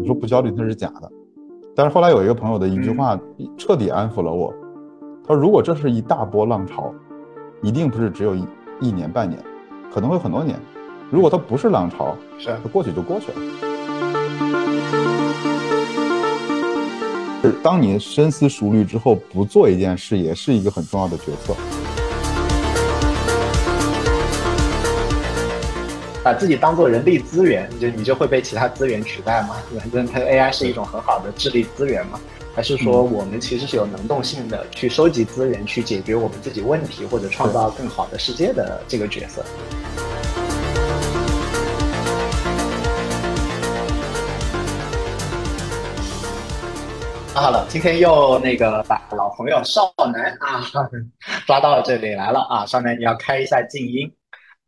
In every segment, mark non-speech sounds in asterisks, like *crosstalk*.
你说不焦虑那是假的，但是后来有一个朋友的一句话彻底安抚了我，他说如果这是一大波浪潮，一定不是只有一一年半年，可能会很多年。如果它不是浪潮，是它过去就过去了。当你深思熟虑之后不做一件事，也是一个很重要的决策。把自己当做人力资源，你就你就会被其他资源取代吗？反正它 AI 是一种很好的智力资源嘛？还是说我们其实是有能动性的去收集资源，去解决我们自己问题，或者创造更好的世界的这个角色？好了，今天又那个把老朋友少男啊 *laughs* 抓到这里来了啊，少男你要开一下静音。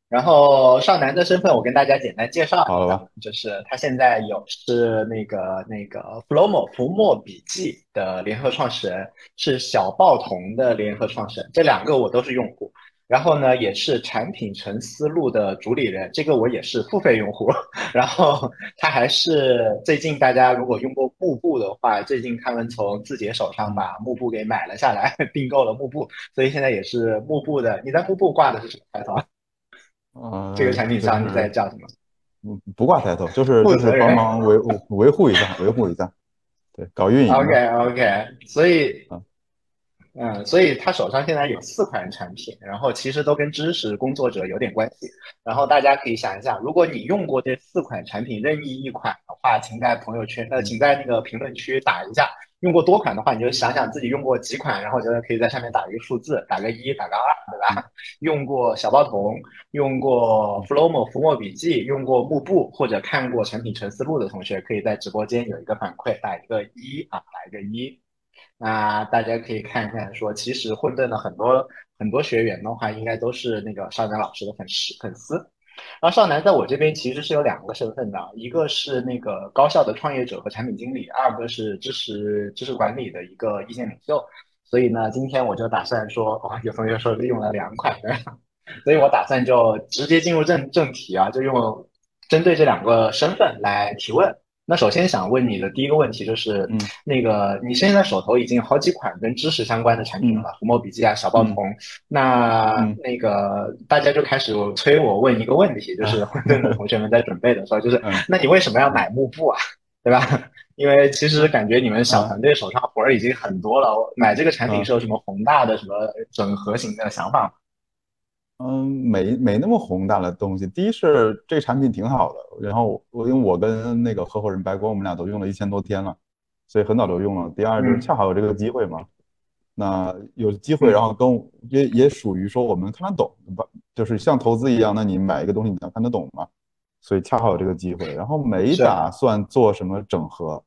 然后少男的身份，我跟大家简单介绍好了，就是他现在有是那个那个 Flomo 浮墨笔记的联合创始人，是小报童的联合创始人，这两个我都是用户。然后呢，也是产品沉思路的主理人，这个我也是付费用户。*laughs* 然后他还是最近大家如果用过幕布的话，最近他们从字节手上把幕布给买了下来，*laughs* 并购了幕布，所以现在也是幕布的。你在幕布挂的是什么牌头？啊，这个产品商你在叫什么？嗯，不挂抬头，就是就是帮忙维维护一下，维护一下，对，搞运营。OK OK，所以，嗯，所以他手上现在有四款产品，然后其实都跟知识工作者有点关系。然后大家可以想一下，如果你用过这四款产品任意一款的话，请在朋友圈呃，请在那个评论区打一下。用过多款的话，你就想想自己用过几款，然后觉得可以在上面打一个数字，打个一，打个二，对吧？*laughs* 用过小报童，用过 Flomo 浮墨笔记，用过幕布或者看过产品陈思路的同学，可以在直播间有一个反馈，打一个一啊，打一个一。那大家可以看一看，说其实混沌的很多很多学员的话，应该都是那个少年老师的粉丝粉丝。然后少南在我这边其实是有两个身份的，一个是那个高校的创业者和产品经理，二个是知识知识管理的一个意见领袖。所以呢，今天我就打算说，哦，有同学说利用了两款，所以我打算就直接进入正正题啊，就用针对这两个身份来提问。那首先想问你的第一个问题就是，嗯，那个你现在手头已经有好几款跟知识相关的产品了，浮墨笔记啊，小报童。那那个大家就开始催我问一个问题，就是混沌的同学们在准备的时候，就是那你为什么要买幕布啊？对吧？*laughs* 因为其实感觉你们小团队手上活儿已经很多了，买这个产品是有什么宏大的什么整合型的想法吗？嗯，没没那么宏大的东西。第一是这产品挺好的，然后我因为我跟那个合伙人白光，我们俩都用了一千多天了，所以很早就用了。第二就是恰好有这个机会嘛，那有机会，然后跟也也属于说我们看得懂，吧，就是像投资一样，那你买一个东西你要看得懂嘛，所以恰好有这个机会，然后没打算做什么整合，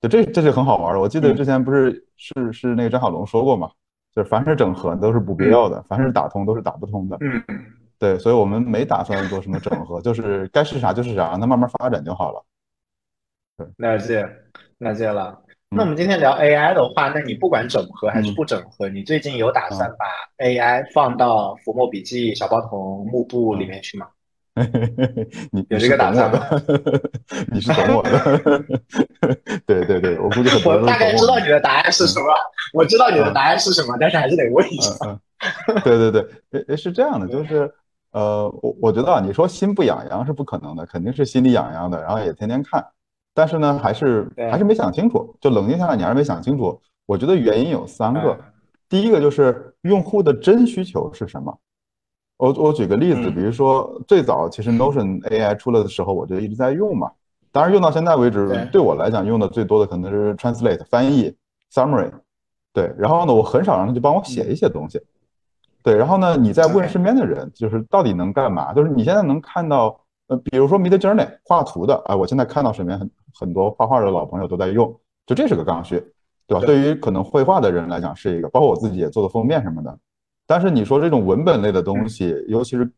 就这这是很好玩的。我记得之前不是是是那个张小龙说过嘛。就是凡是整合都是不必要的，凡是打通都是打不通的。嗯，对，所以我们没打算做什么整合，就是该是啥就是啥，让它慢慢发展就好了。对，了解，了解了。那我们今天聊 AI 的话，那你不管整合还是不整合，你最近有打算把 AI 放到浮墨笔记、小包童、幕布里面去吗？*laughs* 你有这个打算吗？*laughs* 你是懂我的，*laughs* 对对对，我估计我大概知道你的答案是什么，我知道你的答案是什么，但是还是得问一下。对对对，诶是这样的，就是呃，我我觉得啊，你说心不痒痒是不可能的，肯定是心里痒痒的，然后也天天看，但是呢，还是还是没想清楚，就冷静下来，你还是没想清楚。我觉得原因有三个，第一个就是用户的真需求是什么。我我举个例子，比如说最早其实 Notion AI 出来的时候，我就一直在用嘛。当然用到现在为止，对我来讲用的最多的可能是 Translate 翻译 Summary，对。然后呢，我很少让他去帮我写一些东西，对。然后呢，你在问身边的人，就是到底能干嘛？就是你现在能看到，呃，比如说 Mid Journey 画图的，哎，我现在看到身边很很多画画的老朋友都在用，就这是个刚需，对吧？对于可能绘画的人来讲是一个，包括我自己也做的封面什么的。但是你说这种文本类的东西，尤其是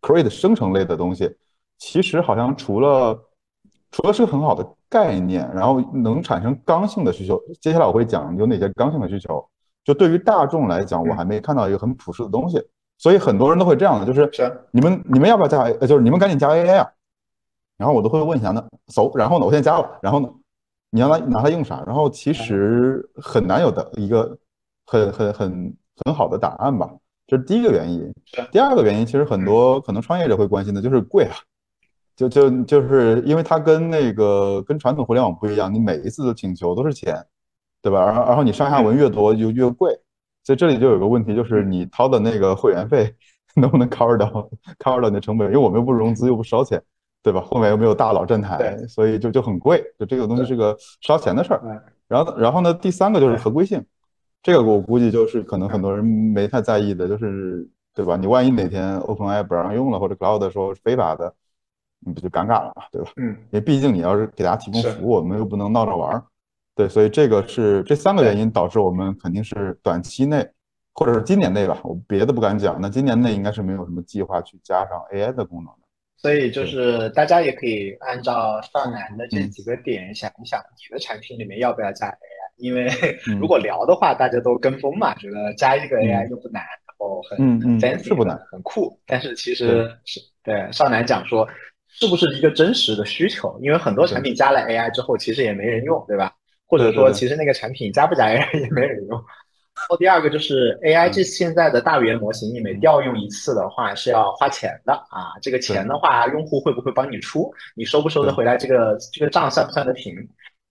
create 生成类的东西，其实好像除了除了是个很好的概念，然后能产生刚性的需求。接下来我会讲有哪些刚性的需求。就对于大众来讲，我还没看到一个很普适的东西。所以很多人都会这样的，就是你们你们要不要加？呃，就是你们赶紧加 AI 啊。然后我都会问一下，那走，然后呢，我先加了，然后呢，你要拿拿它用啥？然后其实很难有的一个很很很很好的答案吧。这是第一个原因。第二个原因，其实很多可能创业者会关心的就是贵啊。就就就是因为它跟那个跟传统互联网不一样，你每一次的请求都是钱，对吧？然后然后你上下文越多就越贵，所以这里就有个问题，就是你掏的那个会员费 *laughs* 能不能 cover 到 cover 到你的成本？因为我们又不融资又不烧钱，对吧？后面又没有大佬站台，所以就就很贵，就这个东西是个烧钱的事儿。然后然后呢，第三个就是合规性，这个我估计就是可能很多人没太在意的，就是对吧？你万一哪天 OpenAI 不让用了，或者 Cloud 说非法的。你不就尴尬了嘛，对吧？嗯，因为毕竟你要是给大家提供服务，我们又不能闹着玩儿，对，所以这个是这三个原因导致我们肯定是短期内，或者是今年内吧，我别的不敢讲，那今年内应该是没有什么计划去加上 AI 的功能的。所以就是大家也可以按照少南的这几个点想一想，你的产品里面要不要加 AI？因为 *laughs* 如果聊的话，大家都跟风嘛，觉得加一个 AI 又不难，然后很很 fancy，是不难，很酷。但是其实是对少南讲说。是不是一个真实的需求？因为很多产品加了 AI 之后，其实也没人用，对吧？或者说，其实那个产品加不加 AI 也没人用。然后第二个就是 AI 这现在的大语言模型，你每调用一次的话是要花钱的啊。这个钱的话，用户会不会帮你出？你收不收得回来？这个这个账算不算得平？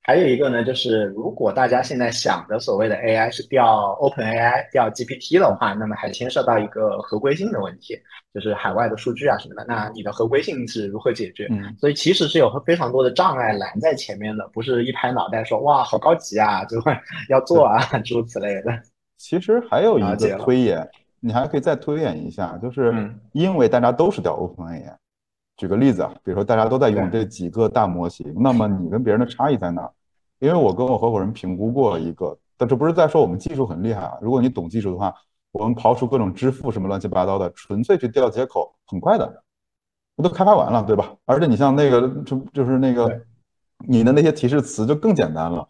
还有一个呢，就是如果大家现在想的所谓的 AI 是调 OpenAI、调 GPT 的话，那么还牵涉到一个合规性的问题，就是海外的数据啊什么的。那你的合规性是如何解决？嗯，所以其实是有非常多的障碍拦在前面的，不是一拍脑袋说哇好高级啊，就会 *laughs* 要做啊诸如此类的。其实还有一个推演，你还可以再推演一下，就是因为大家都是调 OpenAI。举个例子啊，比如说大家都在用这几个大模型，那么你跟别人的差异在哪？因为我跟我合伙人评估过一个，但这不是在说我们技术很厉害啊。如果你懂技术的话，我们刨除各种支付什么乱七八糟的，纯粹去调接口，很快的，我都开发完了，对吧？而且你像那个就就是那个你的那些提示词就更简单了，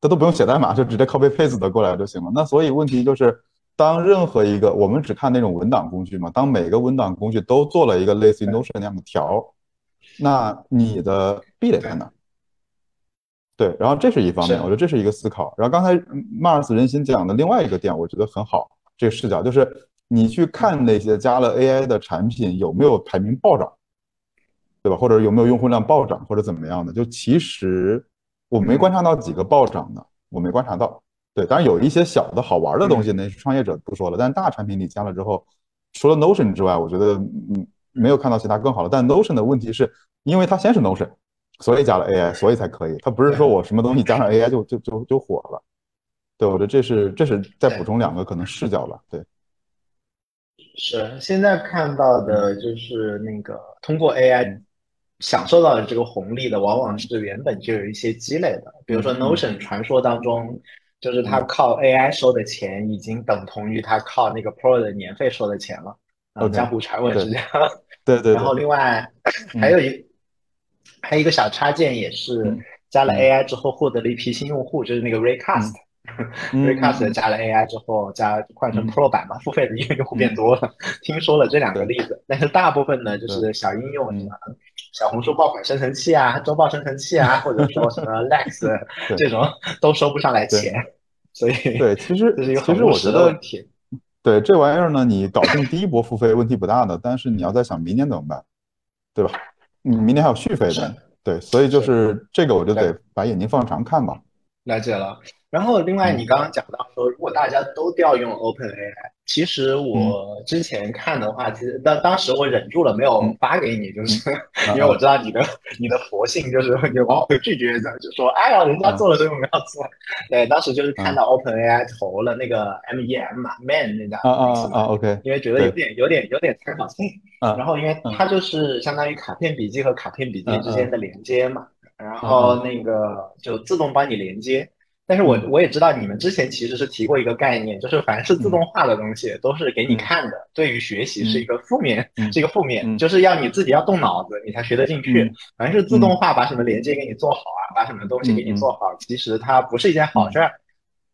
它都不用写代码，就直接 copy paste 的过来就行了。那所以问题就是。当任何一个我们只看那种文档工具嘛，当每个文档工具都做了一个类似于 Notion 那样的条，那你的壁垒在哪？对，然后这是一方面，我觉得这是一个思考。然后刚才 Mars 人心讲的另外一个点，我觉得很好，这个视角就是你去看那些加了 AI 的产品有没有排名暴涨，对吧？或者有没有用户量暴涨或者怎么样的？就其实我没观察到几个暴涨的，我没观察到。对，当然有一些小的好玩的东西，那创业者不说了。但大产品你加了之后，除了 Notion 之外，我觉得嗯没有看到其他更好的。但 Notion 的问题是，因为它先是 Notion，所以加了 AI，所以才可以。它不是说我什么东西加上 AI 就就就就火了。对，我觉得这是这是再补充两个可能视角吧。对，是现在看到的就是那个通过 AI 享受到的这个红利的，往往是原本就有一些积累的，比如说 Notion 传说当中。就是他靠 AI 收的钱，已经等同于他靠那个 Pro 的年费收的钱了。啊，江湖传闻是这样。对对。*laughs* 然后另外还有一还有一个小插件，也是加了 AI 之后获得了一批新用户，就是那个 Recast。Recast 加了 AI 之后，加换成 Pro 版嘛，付费的用用户变多了。听说了这两个例子，但是大部分呢，就是小应用什么小红书爆款生成器啊，周报生成器啊，或者说什么 *laughs* Lex 这种都收不上来钱，所以对，其实其实我觉得问题，对这玩意儿呢，你搞定第一波付费问题不大的，但是你要在想明年怎么办，对吧？你明年还有续费的，对，所以就是这个，我就得把眼睛放长看吧。了解了。然后，另外你刚刚讲到说，如果大家都调用 OpenAI，其实我之前看的话，其实当当时我忍住了没有发给你，就是 *laughs* 因为我知道你的你的佛性，就是你往往会拒绝的，就说哎呀，人家做了，所以我们要做。对，当时就是看到 OpenAI 投了那个 MEM 嘛，Man 那家公司啊，OK，因为觉得有点有点有点参考性。然后因为它就是相当于卡片笔记和卡片笔记之间的连接嘛，然后那个就自动帮你连接。但是我我也知道你们之前其实是提过一个概念，就是凡是自动化的东西都是给你看的，对于学习是一个负面，是一个负面，就是要你自己要动脑子，你才学得进去。凡是自动化把什么连接给你做好啊，把什么东西给你做好，其实它不是一件好事儿。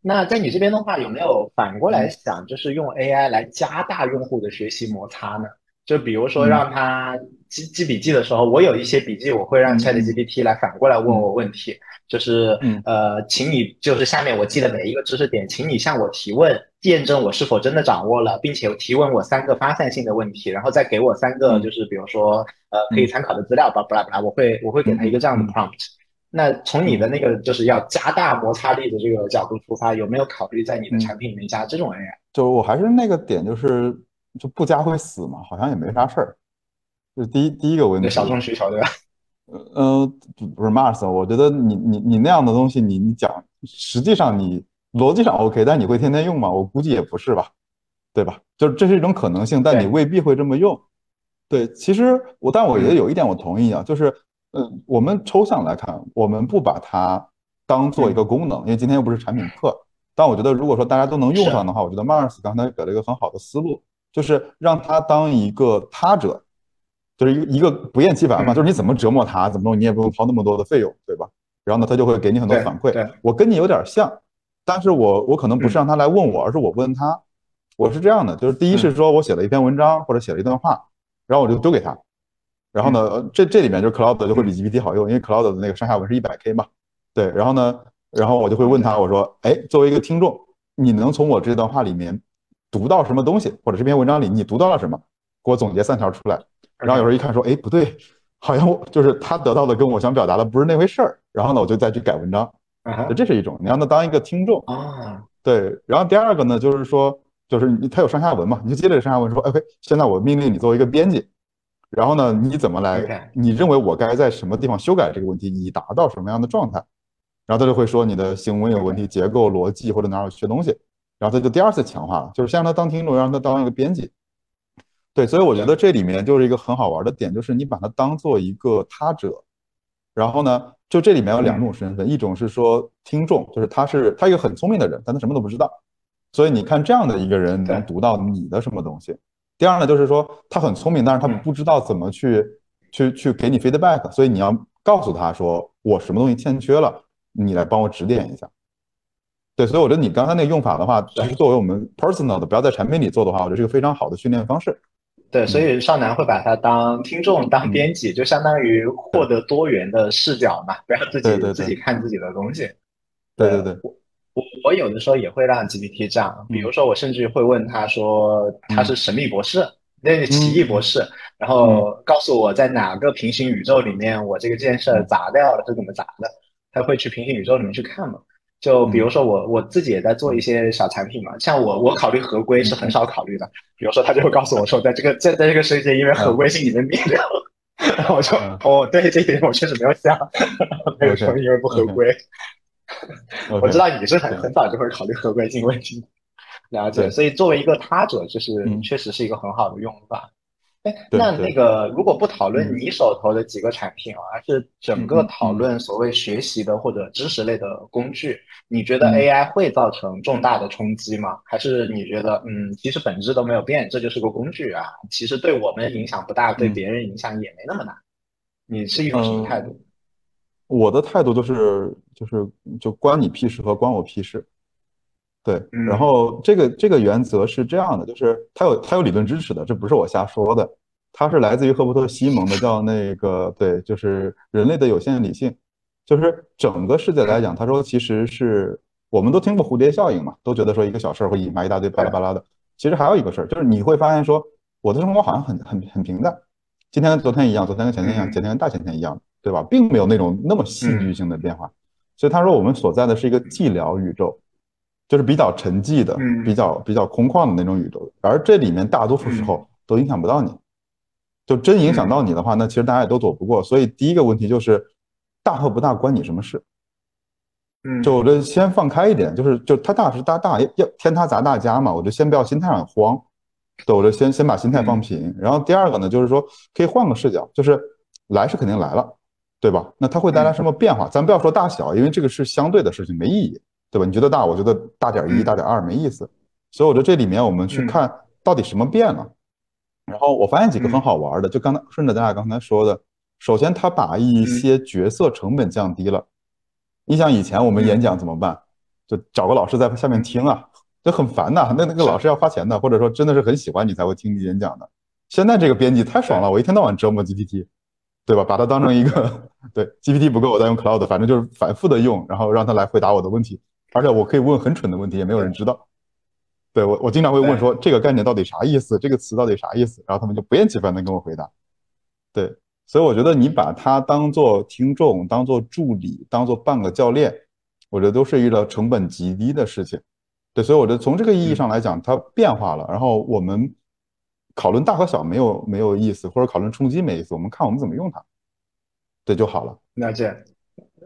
那在你这边的话，有没有反过来想，就是用 AI 来加大用户的学习摩擦呢？就比如说让他记记笔记的时候，我有一些笔记，我会让 ChatGPT 来反过来问我问题，就是呃，请你就是下面我记的每一个知识点，请你向我提问，验证我是否真的掌握了，并且提问我三个发散性的问题，然后再给我三个就是比如说呃可以参考的资料，巴拉巴拉巴拉，我会我会给他一个这样的 prompt。那从你的那个就是要加大摩擦力的这个角度出发，有没有考虑在你的产品里面加这种 AI？就我还是那个点，就是就不加会死嘛，好像也没啥事儿。就第一第一个问题，小众需求对吧？呃，不是 Mars，我觉得你你你那样的东西，你你讲，实际上你逻辑上 OK，但你会天天用吗？我估计也不是吧，对吧？就是这是一种可能性，但你未必会这么用。对，其实我但我觉得有一点我同意啊，就是。嗯，我们抽象来看，我们不把它当做一个功能，因为今天又不是产品课。但我觉得，如果说大家都能用上的话，我觉得 Mars 刚才给了一个很好的思路，就是让他当一个他者，就是一个一个不厌其烦嘛，就是你怎么折磨他，怎么弄，你也不用掏那么多的费用，对吧？然后呢，他就会给你很多反馈。我跟你有点像，但是我我可能不是让他来问我，而是我问他。我是这样的，就是第一是说我写了一篇文章或者写了一段话，然后我就丢给他。然后呢，这这里面就是 Cloud 就会比 GPT 好用，因为 Cloud 的那个上下文是一百 K 嘛。对，然后呢，然后我就会问他，我说，哎，作为一个听众，你能从我这段话里面读到什么东西，或者这篇文章里你读到了什么，给我总结三条出来。然后有时候一看说，哎，不对，*laughs* 好像我就是他得到的跟我想表达的不是那回事儿。然后呢，我就再去改文章。就这是一种，你让他当一个听众啊。对，然后第二个呢，就是说，就是他有上下文嘛，你就接着上下文说，OK，现在我命令你作为一个编辑。然后呢？你怎么来？你认为我该在什么地方修改这个问题，以达到什么样的状态？然后他就会说你的行文有问题，结构逻辑或者哪有缺东西。然后他就第二次强化了，就是先让他当听众，让他当一个编辑。对，所以我觉得这里面就是一个很好玩的点，就是你把它当做一个他者。然后呢，就这里面有两种身份，一种是说听众，就是他是他一个很聪明的人，但他什么都不知道。所以你看这样的一个人能读到你的什么东西？第二呢，就是说他很聪明，但是他们不知道怎么去去去给你 feedback，所以你要告诉他说我什么东西欠缺了，你来帮我指点一下。对，所以我觉得你刚才那个用法的话，其实作为我们 personal 的，不要在产品里做的话，我觉得是一个非常好的训练方式。对，所以少南会把它当听众、当编辑，就相当于获得多元的视角嘛，不要自己自己看自己的东西。对对对。我我有的时候也会让 GPT 这样，比如说我甚至会问他说他是神秘博士，那个奇异博士，然后告诉我在哪个平行宇宙里面我这个件事砸掉了是怎么砸的，他会去平行宇宙里面去看嘛？就比如说我我自己也在做一些小产品嘛，像我我考虑合规是很少考虑的，比如说他就会告诉我说在这个在在这个世界因为合规性已经灭掉了，然 *laughs* 后我说哦对这一点我确实没有想，没有说因为不合规。我知道你是很很早就会考虑合规性问题，了解。所以作为一个他者，就是确实是一个很好的用法。哎，那那个如果不讨论你手头的几个产品啊，而是整个讨论所谓学习的或者知识类的工具，你觉得 AI 会造成重大的冲击吗？还是你觉得嗯，其实本质都没有变，这就是个工具啊，其实对我们影响不大，对别人影响也没那么大。你是一种什么态度？我的态度就是就是就关你屁事和关我屁事，对，然后这个这个原则是这样的，就是它有它有理论支持的，这不是我瞎说的，它是来自于赫伯特西蒙的，叫那个对，就是人类的有限理性，就是整个世界来讲，他说其实是我们都听过蝴蝶效应嘛，都觉得说一个小事儿会引发一大堆巴拉巴拉的，其实还有一个事儿，就是你会发现说我的生活好像很很很平淡，今天跟昨天一样，昨天跟前天一样，前天跟大前天一样。对吧，并没有那种那么戏剧性的变化，所以他说我们所在的是一个寂寥宇宙，就是比较沉寂的、比较比较空旷的那种宇宙，而这里面大多数时候都影响不到你，就真影响到你的话，那其实大家也都躲不过。所以第一个问题就是大和不大关你什么事？嗯，就我这先放开一点，就是就他大是大大，要天塌砸大家嘛，我就先不要心态上慌，对，我就先先把心态放平。然后第二个呢，就是说可以换个视角，就是来是肯定来了。对吧？那它会带来什么变化？咱不要说大小，因为这个是相对的事情，没意义，对吧？你觉得大，我觉得大点一、大点二没意思。所以我觉得这里面我们去看到底什么变了。然后我发现几个很好玩的，就刚才顺着咱俩刚才说的，首先他把一些角色成本降低了。你想以前我们演讲怎么办？就找个老师在下面听啊，就很烦呐。那那个老师要花钱的，或者说真的是很喜欢你才会听你演讲的。现在这个编辑太爽了，我一天到晚折磨 GPT，对吧？把它当成一个 *laughs* 对 GPT 不够，我再用 Cloud，反正就是反复的用，然后让它来回答我的问题，而且我可以问很蠢的问题，也没有人知道。对我，我经常会问说这个概念到底啥意思，这个词到底啥意思，然后他们就不厌其烦的跟我回答。对，所以我觉得你把它当做听众、当做助理、当做半个教练，我觉得都是一个成本极低的事情。对，所以我觉得从这个意义上来讲，它变化了。然后我们讨论大和小没有没有意思，或者讨论冲击没意思，我们看我们怎么用它，对就好了。了解。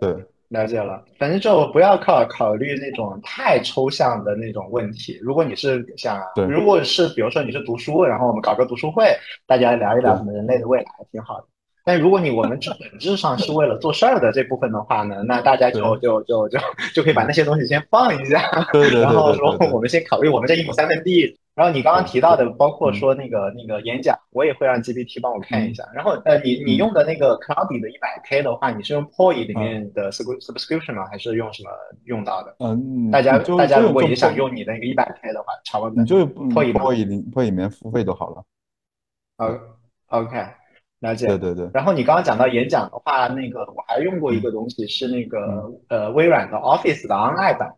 对。了解了，反正就不要考考虑那种太抽象的那种问题。如果你是想，如果是比如说你是读书，然后我们搞个读书会，大家聊一聊什么人类的未来，挺好的。但如果你我们这本质上是为了做事儿的这部分的话呢，那大家就就就就就可以把那些东西先放一下，然后说我们先考虑我们这一亩三分地。然后你刚刚提到的，包括说那个那个演讲，我也会让 GPT 帮我看一下。然后呃，你你用的那个 Cloudy 的一百 K 的话，你是用 Poi 里面的 subscription 吗？还是用什么用到的？嗯，大家大家如果也想用你的那个一百 K 的话，查问你就 Poi Poi 里 Poi 里面付费就好了。呃，OK，了解。对对对。然后你刚刚讲到演讲的话，那个我还用过一个东西，是那个呃微软的 Office 的 Online 版。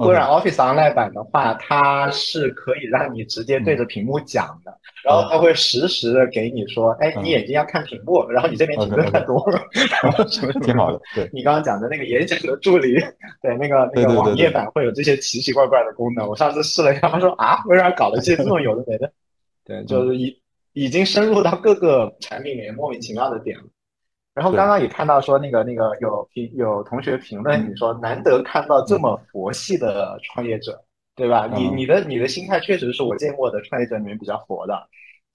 微软 Office Online 版的话，它是可以让你直接对着屏幕讲的，然后它会实时的给你说，哎，你眼睛要看屏幕，然后你这边停顿太多了，然后什么挺好的。对，你刚刚讲的那个演讲的助理，对，那个那个网页版会有这些奇奇怪怪的功能。我上次试了一下，他说啊，微软搞了些这么有的没的，对，就是已已经深入到各个产品里面莫名其妙的点了。然后刚刚也看到说那个那个有评有同学评论你说难得看到这么佛系的创业者，对吧？你你的你的心态确实是我见过的创业者里面比较佛的。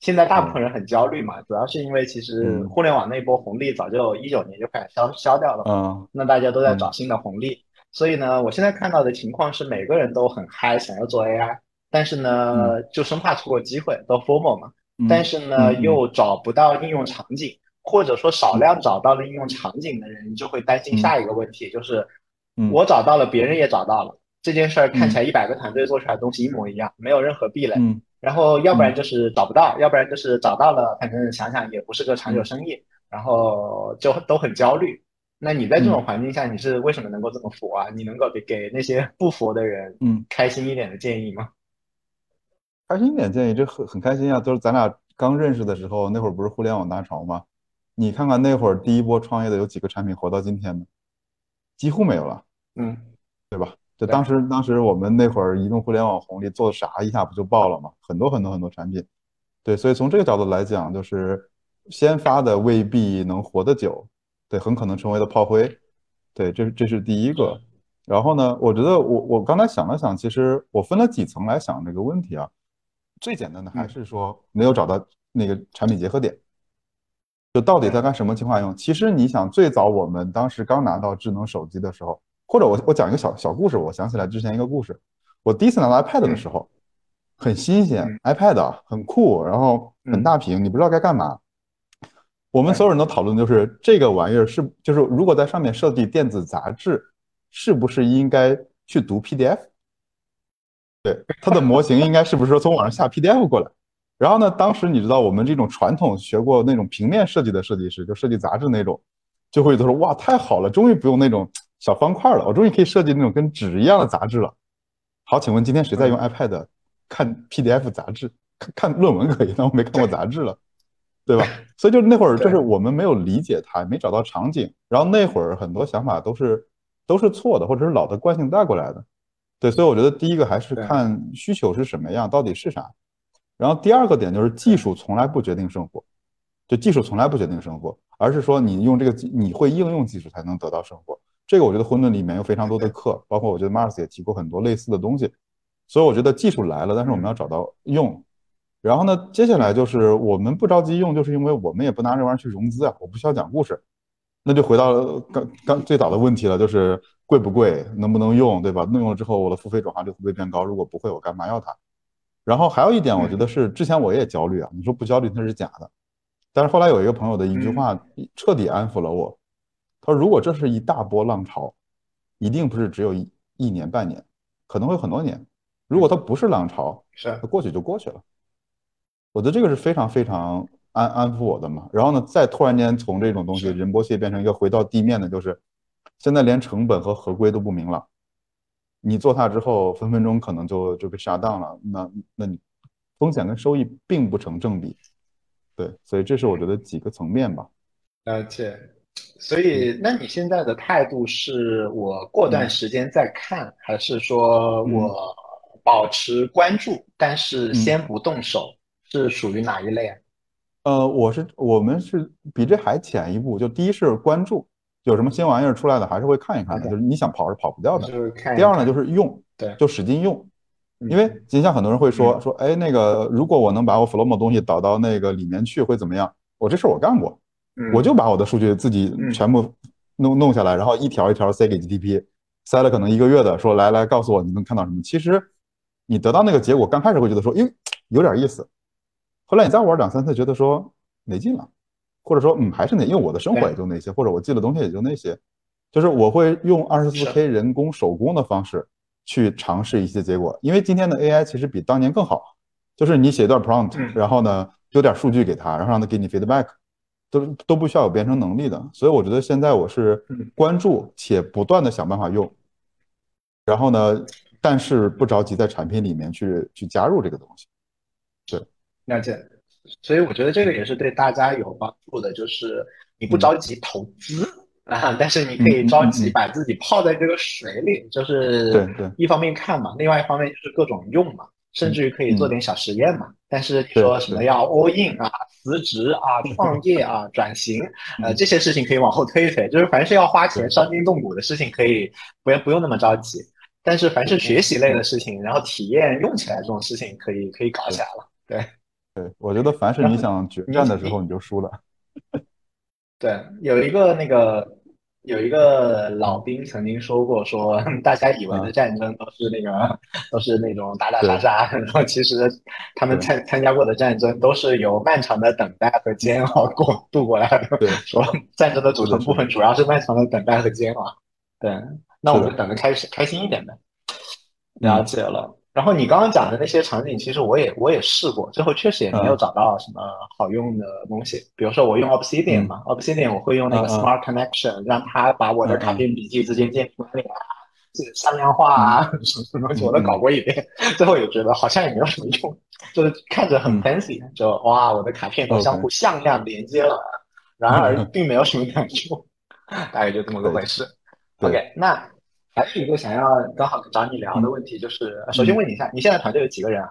现在大部分人很焦虑嘛，主要是因为其实互联网那波红利早就一九年就开始消消掉了，嗯，那大家都在找新的红利。所以呢，我现在看到的情况是每个人都很嗨，想要做 AI，但是呢，就生怕错过机会，都 formal 嘛，但是呢又找不到应用场景。或者说少量找到了应用场景的人，就会担心下一个问题，就是我找到了，别人也找到了这件事儿，看起来一百个团队做出来的东西一模一样，没有任何壁垒。然后要不然就是找不到，要不然就是找到了，反正想想也不是个长久生意，然后就都很焦虑。那你在这种环境下，你是为什么能够这么佛啊？你能够给给那些不佛的人，嗯，开心一点的建议吗？开心一点建议，这很很开心啊！就是咱俩刚认识的时候，那会儿不是互联网大潮吗？你看看那会儿第一波创业的有几个产品活到今天的，几乎没有了，嗯，对吧？就当时当时我们那会儿移动互联网红利做的啥一下不就爆了吗？很多很多很多产品，对，所以从这个角度来讲，就是先发的未必能活得久，对，很可能成为了炮灰，对，这这是第一个。然后呢，我觉得我我刚才想了想，其实我分了几层来想这个问题啊。最简单的还是说没有找到那个产品结合点。就到底在干什么情况用？其实你想，最早我们当时刚拿到智能手机的时候，或者我我讲一个小小故事，我想起来之前一个故事，我第一次拿到 iPad 的时候，很新鲜，iPad 很酷，然后很大屏，你不知道该干嘛。我们所有人都讨论就是这个玩意儿是，就是如果在上面设计电子杂志，是不是应该去读 PDF？对，它的模型应该是不是说从网上下 PDF 过来？然后呢？当时你知道，我们这种传统学过那种平面设计的设计师，就设计杂志那种，就会都说哇，太好了，终于不用那种小方块了，我终于可以设计那种跟纸一样的杂志了。好，请问今天谁在用 iPad 看 PDF 杂志？看看论文可以，但我没看过杂志了，对吧？所以就那会儿，就是我们没有理解它，没找到场景。然后那会儿很多想法都是都是错的，或者是老的惯性带过来的。对，所以我觉得第一个还是看需求是什么样，到底是啥。然后第二个点就是技术从来不决定生活，就技术从来不决定生活，而是说你用这个你会应用技术才能得到生活。这个我觉得混沌里面有非常多的课，包括我觉得 Mars 也提过很多类似的东西。所以我觉得技术来了，但是我们要找到用。然后呢，接下来就是我们不着急用，就是因为我们也不拿这玩意儿去融资啊，我不需要讲故事。那就回到刚刚最早的问题了，就是贵不贵，能不能用，对吧？那用了之后我的付费转化率会不会变高？如果不会，我干嘛要它？然后还有一点，我觉得是之前我也焦虑啊。你说不焦虑那是假的，但是后来有一个朋友的一句话彻底安抚了我。他说：“如果这是一大波浪潮，一定不是只有一一年半年，可能会很多年。如果它不是浪潮，是它过去就过去了。我觉得这个是非常非常安安抚我的嘛。然后呢，再突然间从这种东西仁波切变成一个回到地面的，就是现在连成本和合规都不明朗。你做它之后，分分钟可能就就被杀当了。那那你风险跟收益并不成正比。对，所以这是我觉得几个层面吧。而且。所以，那你现在的态度是我过段时间再看，还是说我保持关注，但是先不动手，是属于哪一类啊？呃，我是我们是比这还浅一步，就第一是关注，有什么新玩意儿出来的，还是会看一看的，就是你想跑是跑不掉的。就是看。第二呢，就是用，对，就使劲用，因为就像很多人会说说，哎，那个如果我能把我 Flomo 东西导到那个里面去，会怎么样？我这事我干过。我就把我的数据自己全部弄弄下来，然后一条一条塞给 GTP，塞了可能一个月的，说来来告诉我你能看到什么。其实你得到那个结果，刚开始会觉得说，哎，有点意思。后来你再玩两三次，觉得说没劲了，或者说嗯还是那，因为我的生活也就那些，或者我记的东西也就那些，就是我会用二十四 K 人工手工的方式去尝试一些结果。因为今天的 AI 其实比当年更好，就是你写一段 prompt，然后呢丢点数据给他，然后让他给你 feedback。都都不需要有编程能力的，所以我觉得现在我是关注且不断的想办法用，然后呢，但是不着急在产品里面去去加入这个东西。对，了解。所以我觉得这个也是对大家有帮助的，就是你不着急投资啊，但是你可以着急把自己泡在这个水里，就是一方面看嘛，另外一方面就是各种用嘛。甚至于可以做点小实验嘛，但是你说什么要 all in 啊、辞职啊、创业啊、转型，呃，这些事情可以往后推一推。就是凡是要花钱、伤筋动骨的事情，可以不要不用那么着急。但是凡是学习类的事情，然后体验用起来这种事情，可以可以搞起来了。对，对我觉得凡是你想决战的时候，你就输了。*laughs* 对，有一个那个。有一个老兵曾经说过，说大家以为的战争都是那个，都是那种打打杀杀，然后其实他们参参加过的战争都是由漫长的等待和煎熬过度过来的。对，说战争的组成部分主要是漫长的等待和煎熬。对，那我们等着开始开心一点呗。了解了。然后你刚刚讲的那些场景，其实我也我也试过，最后确实也没有找到什么好用的东西。比如说我用 Obsidian 嘛，Obsidian 我会用那个 Smart Connection，让它把我的卡片笔记之间建管理啊，这个向量化啊，*laughs* 什么什么东西我都搞过一遍，最后也觉得好像也没有什么用，就是看着很 fancy，就哇，我的卡片都相互向量连接了，然而并没有什么感触，*laughs* 大概就这么个回事。OK，那。还有一个想要刚好找你聊的问题，就是首先问你一下，你现在团队有几个人啊？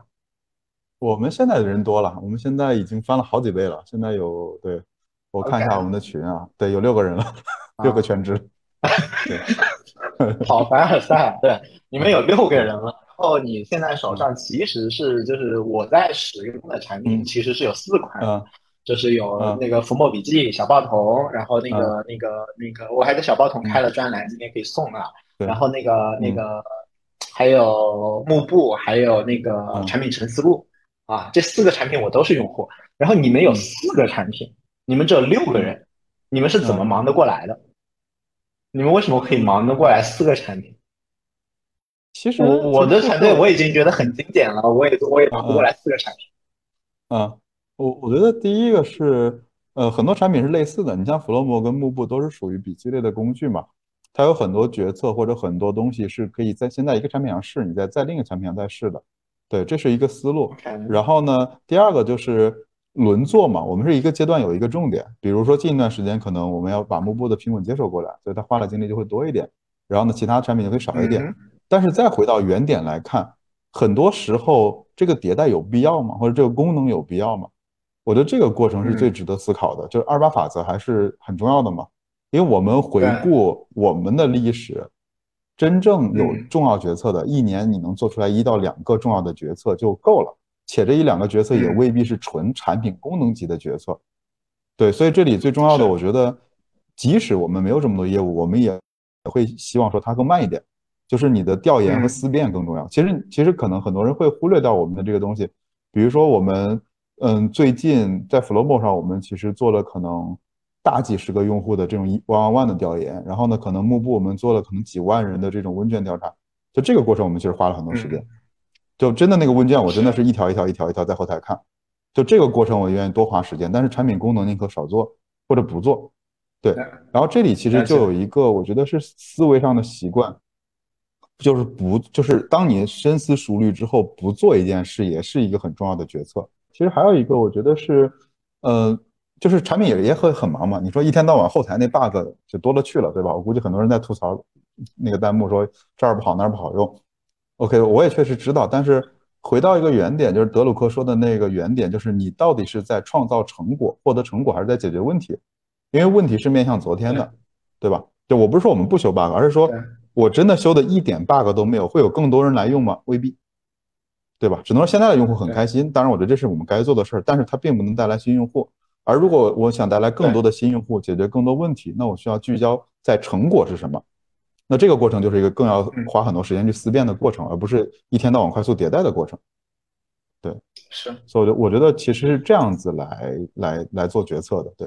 我们现在的人多了，我们现在已经翻了好几倍了。现在有对，我看一下我们的群啊，对，有六个人了，*laughs* 六个全职。*laughs* 好凡尔赛，对，你们有六个人了。然后你现在手上其实是就是我在使用的产品，其实是有四款，就是有那个浮墨笔记、小报童，然后那个那个那个我还在小报童开了专栏，今天可以送啊。然后那个那个还有幕布，还有那个产品陈思路啊，这四个产品我都是用户。然后你们有四个产品，你们只有六个人，你们是怎么忙得过来的？你们为什么可以忙得过来四个产品？其实我我的团队我已经觉得很经典了，我也我也忙不过来四个产品。嗯，我我觉得第一个是呃很多产品是类似的，你像 Flomo 跟幕布都是属于笔记类的工具嘛。它有很多决策或者很多东西是可以在现在一个产品上试，你再在另一个产品上再试的，对，这是一个思路。然后呢，第二个就是轮做嘛，我们是一个阶段有一个重点，比如说近一段时间可能我们要把幕布的苹果接手过来，所以它花的精力就会多一点。然后呢，其他产品就会少一点。但是再回到原点来看，很多时候这个迭代有必要吗？或者这个功能有必要吗？我觉得这个过程是最值得思考的，就是二八法则还是很重要的嘛。因为我们回顾我们的历史，真正有重要决策的，一年你能做出来一到两个重要的决策就够了，且这一两个决策也未必是纯产品功能级的决策。对，所以这里最重要的，我觉得，即使我们没有这么多业务，我们也会希望说它更慢一点，就是你的调研和思辨更重要。其实，其实可能很多人会忽略掉我们的这个东西，比如说我们，嗯，最近在 Flomo 上，我们其实做了可能。大几十个用户的这种一 on one 的调研，然后呢，可能幕布我们做了可能几万人的这种问卷调查，就这个过程，我们其实花了很多时间。就真的那个问卷，我真的是一条一条一条一条在后台看。就这个过程，我愿意多花时间，但是产品功能宁可少做或者不做。对，然后这里其实就有一个，我觉得是思维上的习惯，就是不就是当你深思熟虑之后不做一件事，也是一个很重要的决策。其实还有一个，我觉得是，呃，就是产品也也会很忙嘛。你说一天到晚后台那 bug 就多了去了，对吧？我估计很多人在吐槽那个弹幕说这儿不好那儿不好用。OK，我也确实知道，但是回到一个原点，就是德鲁克说的那个原点，就是你到底是在创造成果、获得成果，还是在解决问题？因为问题是面向昨天的，对吧？就我不是说我们不修 bug，而是说我真的修的一点 bug 都没有，会有更多人来用吗？未必，对吧？只能说现在的用户很开心。当然，我觉得这是我们该做的事儿，但是它并不能带来新用户。而如果我想带来更多的新用户，解决更多问题，那我需要聚焦在成果是什么。那这个过程就是一个更要花很多时间去思辨的过程，而不是一天到晚快速迭代的过程。对，是。所以我觉得其实是这样子来来来做决策的。对。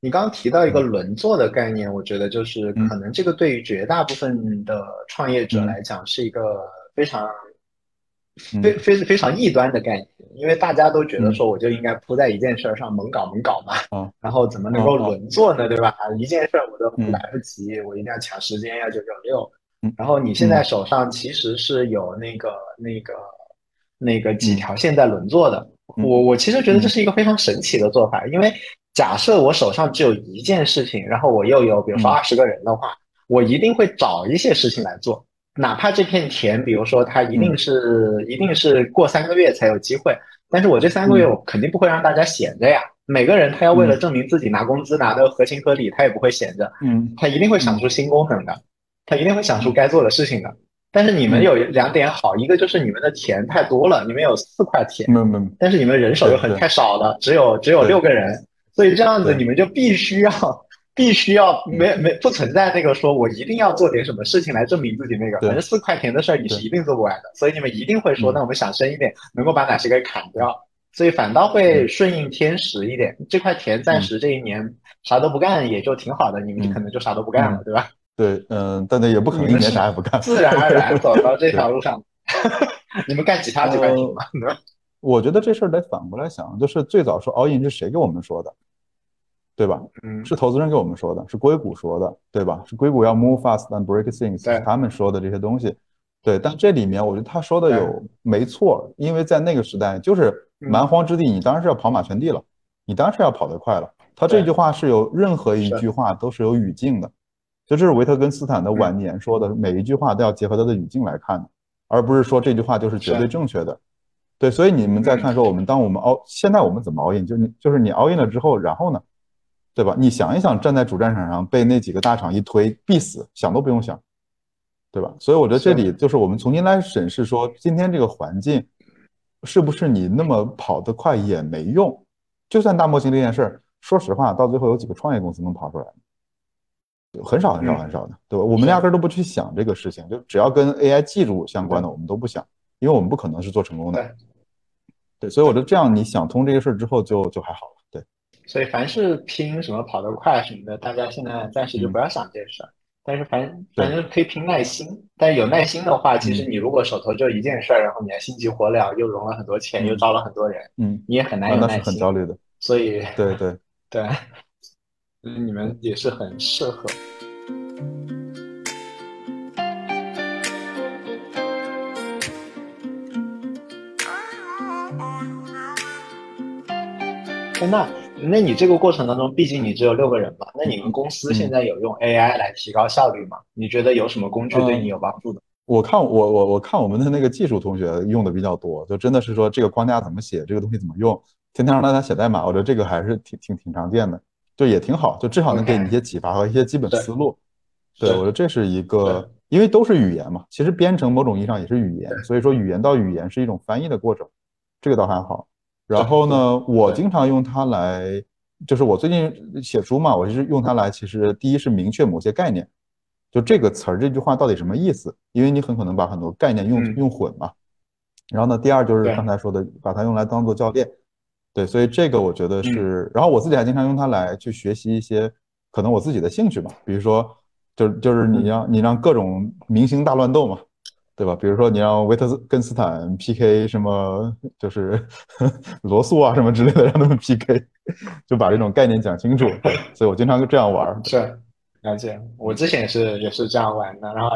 你刚刚提到一个轮做的概念，我觉得就是可能这个对于绝大部分的创业者来讲是一个非常非非非常异端的概念，因为大家都觉得说我就应该扑在一件事儿上猛搞猛搞嘛，然后怎么能够轮做呢？对吧？一件事我都来不及，我一定要抢时间，要九九六。然后你现在手上其实是有那个那个那个几条线在轮做的，我我其实觉得这是一个非常神奇的做法，因为。假设我手上只有一件事情，然后我又有比如说二十个人的话，我一定会找一些事情来做，哪怕这片田，比如说它一定是一定是过三个月才有机会，但是我这三个月我肯定不会让大家闲着呀。每个人他要为了证明自己拿工资拿的合情合理，他也不会闲着，嗯，他一定会想出新功能的，他一定会想出该做的事情的。但是你们有两点好，一个就是你们的田太多了，你们有四块田，但是你们人手又很太少了，只有只有六个人。所以这样子，你们就必须要，必须要没没不存在那个说我一定要做点什么事情来证明自己那个，反正四块钱的事儿你是一定做不完的。所以你们一定会说，那我们想深一点，能够把哪些给砍掉？所以反倒会顺应天时一点。这块田暂时这一年啥都不干，也就挺好的。你们可能就啥都不干了，对吧？对，嗯，但那也不可能一年啥也不干，自然而然走到这条路上。*laughs* 你们干其他几块田吗？我觉得这事儿得反过来想，就是最早说 all in 是谁给我们说的，对吧？嗯，是投资人给我们说的，是硅谷说的，对吧？是硅谷要 move fast and break things，他们说的这些东西。对，但这里面我觉得他说的有没错，因为在那个时代就是蛮荒之地，你当然是要跑马圈地了，你当然是要跑得快了。他这句话是有任何一句话都是有语境的，就这是维特根斯坦的晚年说的，每一句话都要结合他的语境来看的，而不是说这句话就是绝对正确的。对，所以你们在看说我们当我们熬，现在我们怎么熬 in？就你就是你熬 in 了之后，然后呢，对吧？你想一想，站在主战场上被那几个大厂一推，必死，想都不用想，对吧？所以我觉得这里就是我们重新来审视说，今天这个环境是不是你那么跑得快也没用？就算大模型这件事儿，说实话，到最后有几个创业公司能跑出来？很少很少很少的，对吧？我们压根都不去想这个事情，就只要跟 AI 技术相关的，我们都不想，因为我们不可能是做成功的。对，所以我觉得这样，你想通这个事儿之后，就就还好了。对，所以凡是拼什么跑得快什么的，大家现在暂时就不要想这事儿。但是反反正可以拼耐心，但是有耐心的话，其实你如果手头就一件事儿，然后你还心急火燎，又融了很多钱，又招了很多人，嗯，你也很难有耐心。那是很焦虑的。所以，对对对，*laughs* 你们也是很适合。那，那你这个过程当中，毕竟你只有六个人嘛，那你们公司现在有用 AI 来提高效率吗？你觉得有什么工具对你有帮助的？我看我我我看我们的那个技术同学用的比较多，就真的是说这个框架怎么写，这个东西怎么用，天天让大家写代码，我觉得这个还是挺挺挺常见的，就也挺好，就至少能给你一些启发和一些基本思路。对，我觉得这是一个，因为都是语言嘛，其实编程某种意义上也是语言，所以说语言到语言是一种翻译的过程，这个倒还好。然后呢，我经常用它来，就是我最近写书嘛，我就是用它来。其实第一是明确某些概念，就这个词儿这句话到底什么意思？因为你很可能把很多概念用用混嘛。然后呢，第二就是刚才说的，把它用来当做教练。对，所以这个我觉得是。然后我自己还经常用它来去学习一些可能我自己的兴趣吧，比如说，就就是你让你让各种明星大乱斗嘛。对吧？比如说你让维特根斯坦 PK 什么，就是 *laughs* 罗素啊什么之类的，让他们 PK，就把这种概念讲清楚。所以我经常就这样玩。是，了解。我之前也是也是这样玩的，然后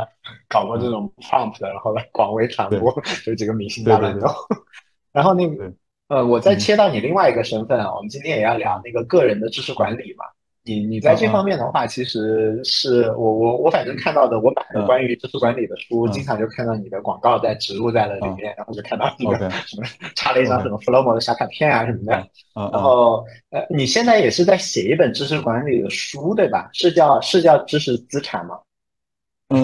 搞过这种 prompt，然后来广为传播，就几个明星大乱斗。*laughs* 然后那个呃，我再切到你另外一个身份啊，我们今天也要聊那个个人的知识管理嘛。你你在这方面的话，其实是我我我反正看到的，我买的关于知识管理的书，经常就看到你的广告在植入在了里面，然后就看到那个 *laughs* 什么插了一张什么 Flomo 的小卡片啊什么的。然后呃，你现在也是在写一本知识管理的书对吧？是叫是叫知识资产吗？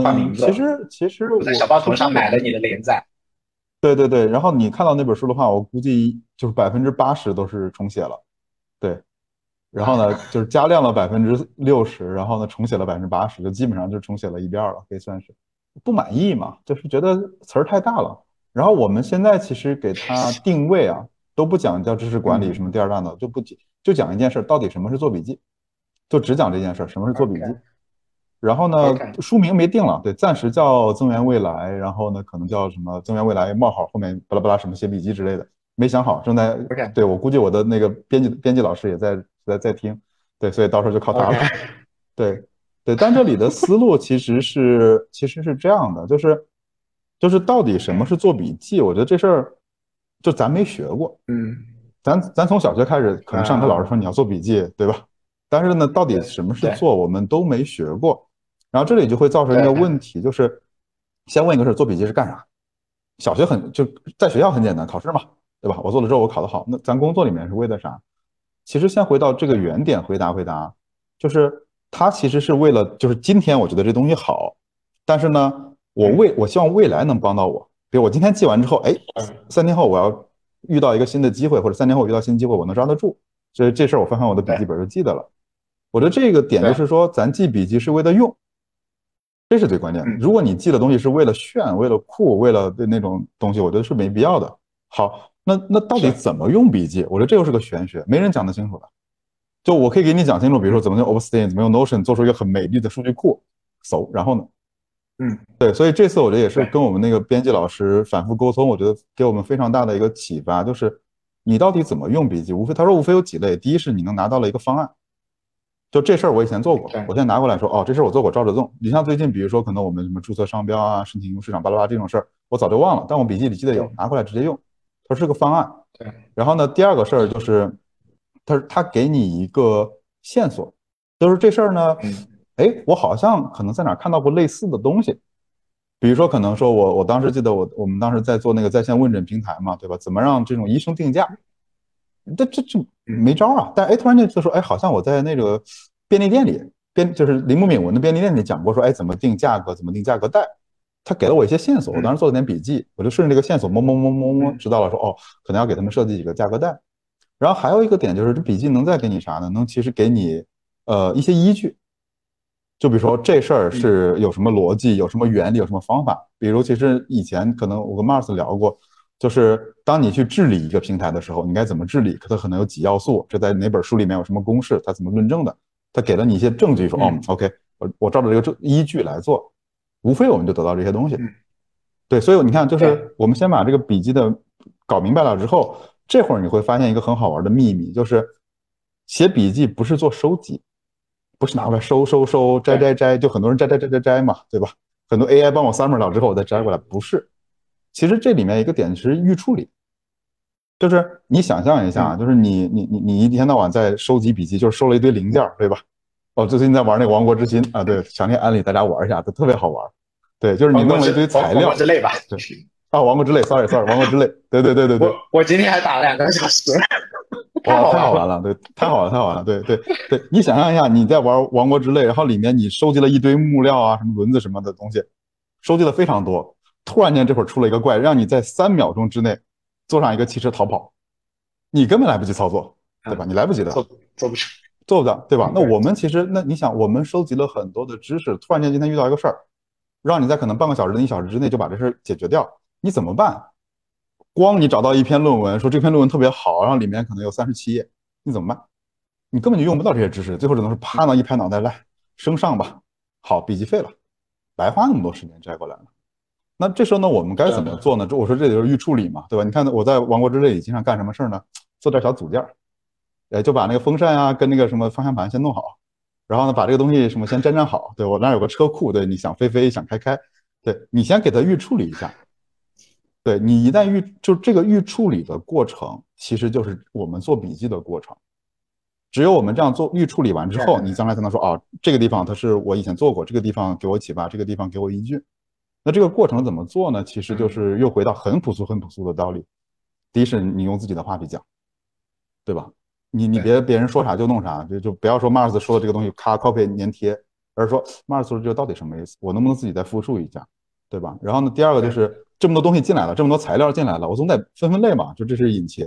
换名字。其实其实我在小报童上买了你的连载。对对对，然后你看到那本书的话，我估计就是百分之八十都是重写了，对。然后呢，就是加量了百分之六十，然后呢，重写了百分之八十，就基本上就重写了一遍了，可以算是不满意嘛，就是觉得词儿太大了。然后我们现在其实给它定位啊，都不讲叫知识管理什么第二大脑，就不讲，就讲一件事，到底什么是做笔记，就只讲这件事，什么是做笔记。然后呢，书名没定了，对，暂时叫增援未来，然后呢，可能叫什么增援未来冒号后面巴拉巴拉什么写笔记之类的，没想好，正在对我估计我的那个编辑编辑老师也在。在在听，对，所以到时候就靠他了。*laughs* 对，对，但这里的思路其实是其实是这样的，就是就是到底什么是做笔记？我觉得这事儿就咱没学过，嗯，咱咱从小学开始，可能上课老师说你要做笔记，对吧？但是呢，到底什么是做，我们都没学过。然后这里就会造成一个问题，就是先问一个事儿，做笔记是干啥？小学很就在学校很简单，考试嘛，对吧？我做了之后我考得好，那咱工作里面是为了啥？其实先回到这个原点回答回答，就是他其实是为了，就是今天我觉得这东西好，但是呢，我未我希望未来能帮到我。比如我今天记完之后，哎，三天后我要遇到一个新的机会，或者三天后遇到新机会，我能抓得住。所以这事儿我翻翻我的笔记本就记得了。我觉得这个点就是说，咱记笔记是为了用，这是最关键的。如果你记的东西是为了炫、为了酷、为了那种东西，我觉得是没必要的。好。那那到底怎么用笔记？我觉得这又是个玄学，没人讲得清楚的。就我可以给你讲清楚，比如说怎么用 Obsidian，怎么用 Notion 做出一个很美丽的数据库，搜，然后呢？嗯，对，所以这次我觉得也是跟我们那个编辑老师反复沟通，我觉得给我们非常大的一个启发，就是你到底怎么用笔记？无非他说无非有几类，第一是你能拿到了一个方案，就这事儿我以前做过，我现在拿过来说，哦，这事儿我做过，照着做。你像最近比如说可能我们什么注册商标啊、申请用市场巴拉巴拉这种事儿，我早就忘了，但我笔记里记得有，拿过来直接用。它是个方案，对。然后呢，第二个事儿就是，他他给你一个线索，就是这事儿呢，哎，我好像可能在哪看到过类似的东西，比如说可能说我我当时记得我我们当时在做那个在线问诊平台嘛，对吧？怎么让这种医生定价？这这这没招啊！但哎，突然间就说，哎，好像我在那个便利店里，便就是林木敏文的便利店里讲过，说哎，怎么定价格，怎么定价格带。他给了我一些线索，我当时做了点笔记，我就顺着这个线索摸摸摸摸摸，知道了说哦，可能要给他们设计几个价格带。然后还有一个点就是，这笔记能再给你啥呢？能其实给你呃一些依据，就比如说这事儿是有什么逻辑，有什么原理，有什么方法。比如其实以前可能我跟 Mars 聊过，就是当你去治理一个平台的时候，你该怎么治理？可它可能有几要素，这在哪本书里面有什么公式？它怎么论证的？他给了你一些证据，说哦，OK，我我照着这个证依据来做。无非我们就得到这些东西，对，所以你看，就是我们先把这个笔记的搞明白了之后，这会儿你会发现一个很好玩的秘密，就是写笔记不是做收集，不是拿过来收收收摘摘摘，就很多人摘摘摘摘摘嘛，对吧？很多 AI 帮我 summer 了之后我再摘过来，不是，其实这里面一个点是预处理，就是你想象一下，就是你你你你一天到晚在收集笔记，就是收了一堆零件，对吧？我最近在玩那个《王国之心》啊，对，强烈安利大家玩一下，都特别好玩。对，就是你弄了一堆材料之类吧？对，啊，《王国之泪》，sorry，sorry，《王国之泪》，对对对对对。我我今天还打了两个小时，*laughs* 太好玩了，对，太好了，太好玩了，对对对。你想象一下，你在玩《王国之泪》，然后里面你收集了一堆木料啊，什么轮子什么的东西，收集了非常多。突然间这会儿出了一个怪，让你在三秒钟之内坐上一个汽车逃跑，你根本来不及操作，对吧？你来不及的，做做不成。做不到，对吧？那我们其实，那你想，我们收集了很多的知识，突然间今天遇到一个事儿，让你在可能半个小时、一小时之内就把这事儿解决掉，你怎么办？光你找到一篇论文，说这篇论文特别好，然后里面可能有三十七页，你怎么办？你根本就用不到这些知识，最后只能是啪那一拍脑袋，来升上吧，好，笔记废了，白花那么多时间摘过来了。那这时候呢，我们该怎么做呢？这我说这就是预处理嘛，对吧？你看我在王国之泪里经常干什么事儿呢？做点小组件儿，哎，就把那个风扇啊跟那个什么方向盘先弄好，然后呢把这个东西什么先粘粘好。对我那有个车库，对，你想飞飞想开开，对你先给它预处理一下。对你一旦预就这个预处理的过程，其实就是我们做笔记的过程。只有我们这样做预处理完之后，你将来才能说哦，这个地方它是我以前做过，这个地方给我启发，这个地方给我依据。那这个过程怎么做呢？其实就是又回到很朴素、很朴素的道理。第一是你用自己的话去讲，对吧？你你别别人说啥就弄啥，就就不要说 Mars 说的这个东西咔 copy 粘贴，而是说 Mars 说这个到底什么意思？我能不能自己再复述一下，对吧？然后呢，第二个就是这么多东西进来了，这么多材料进来了，我总得分分类嘛。就这是引擎，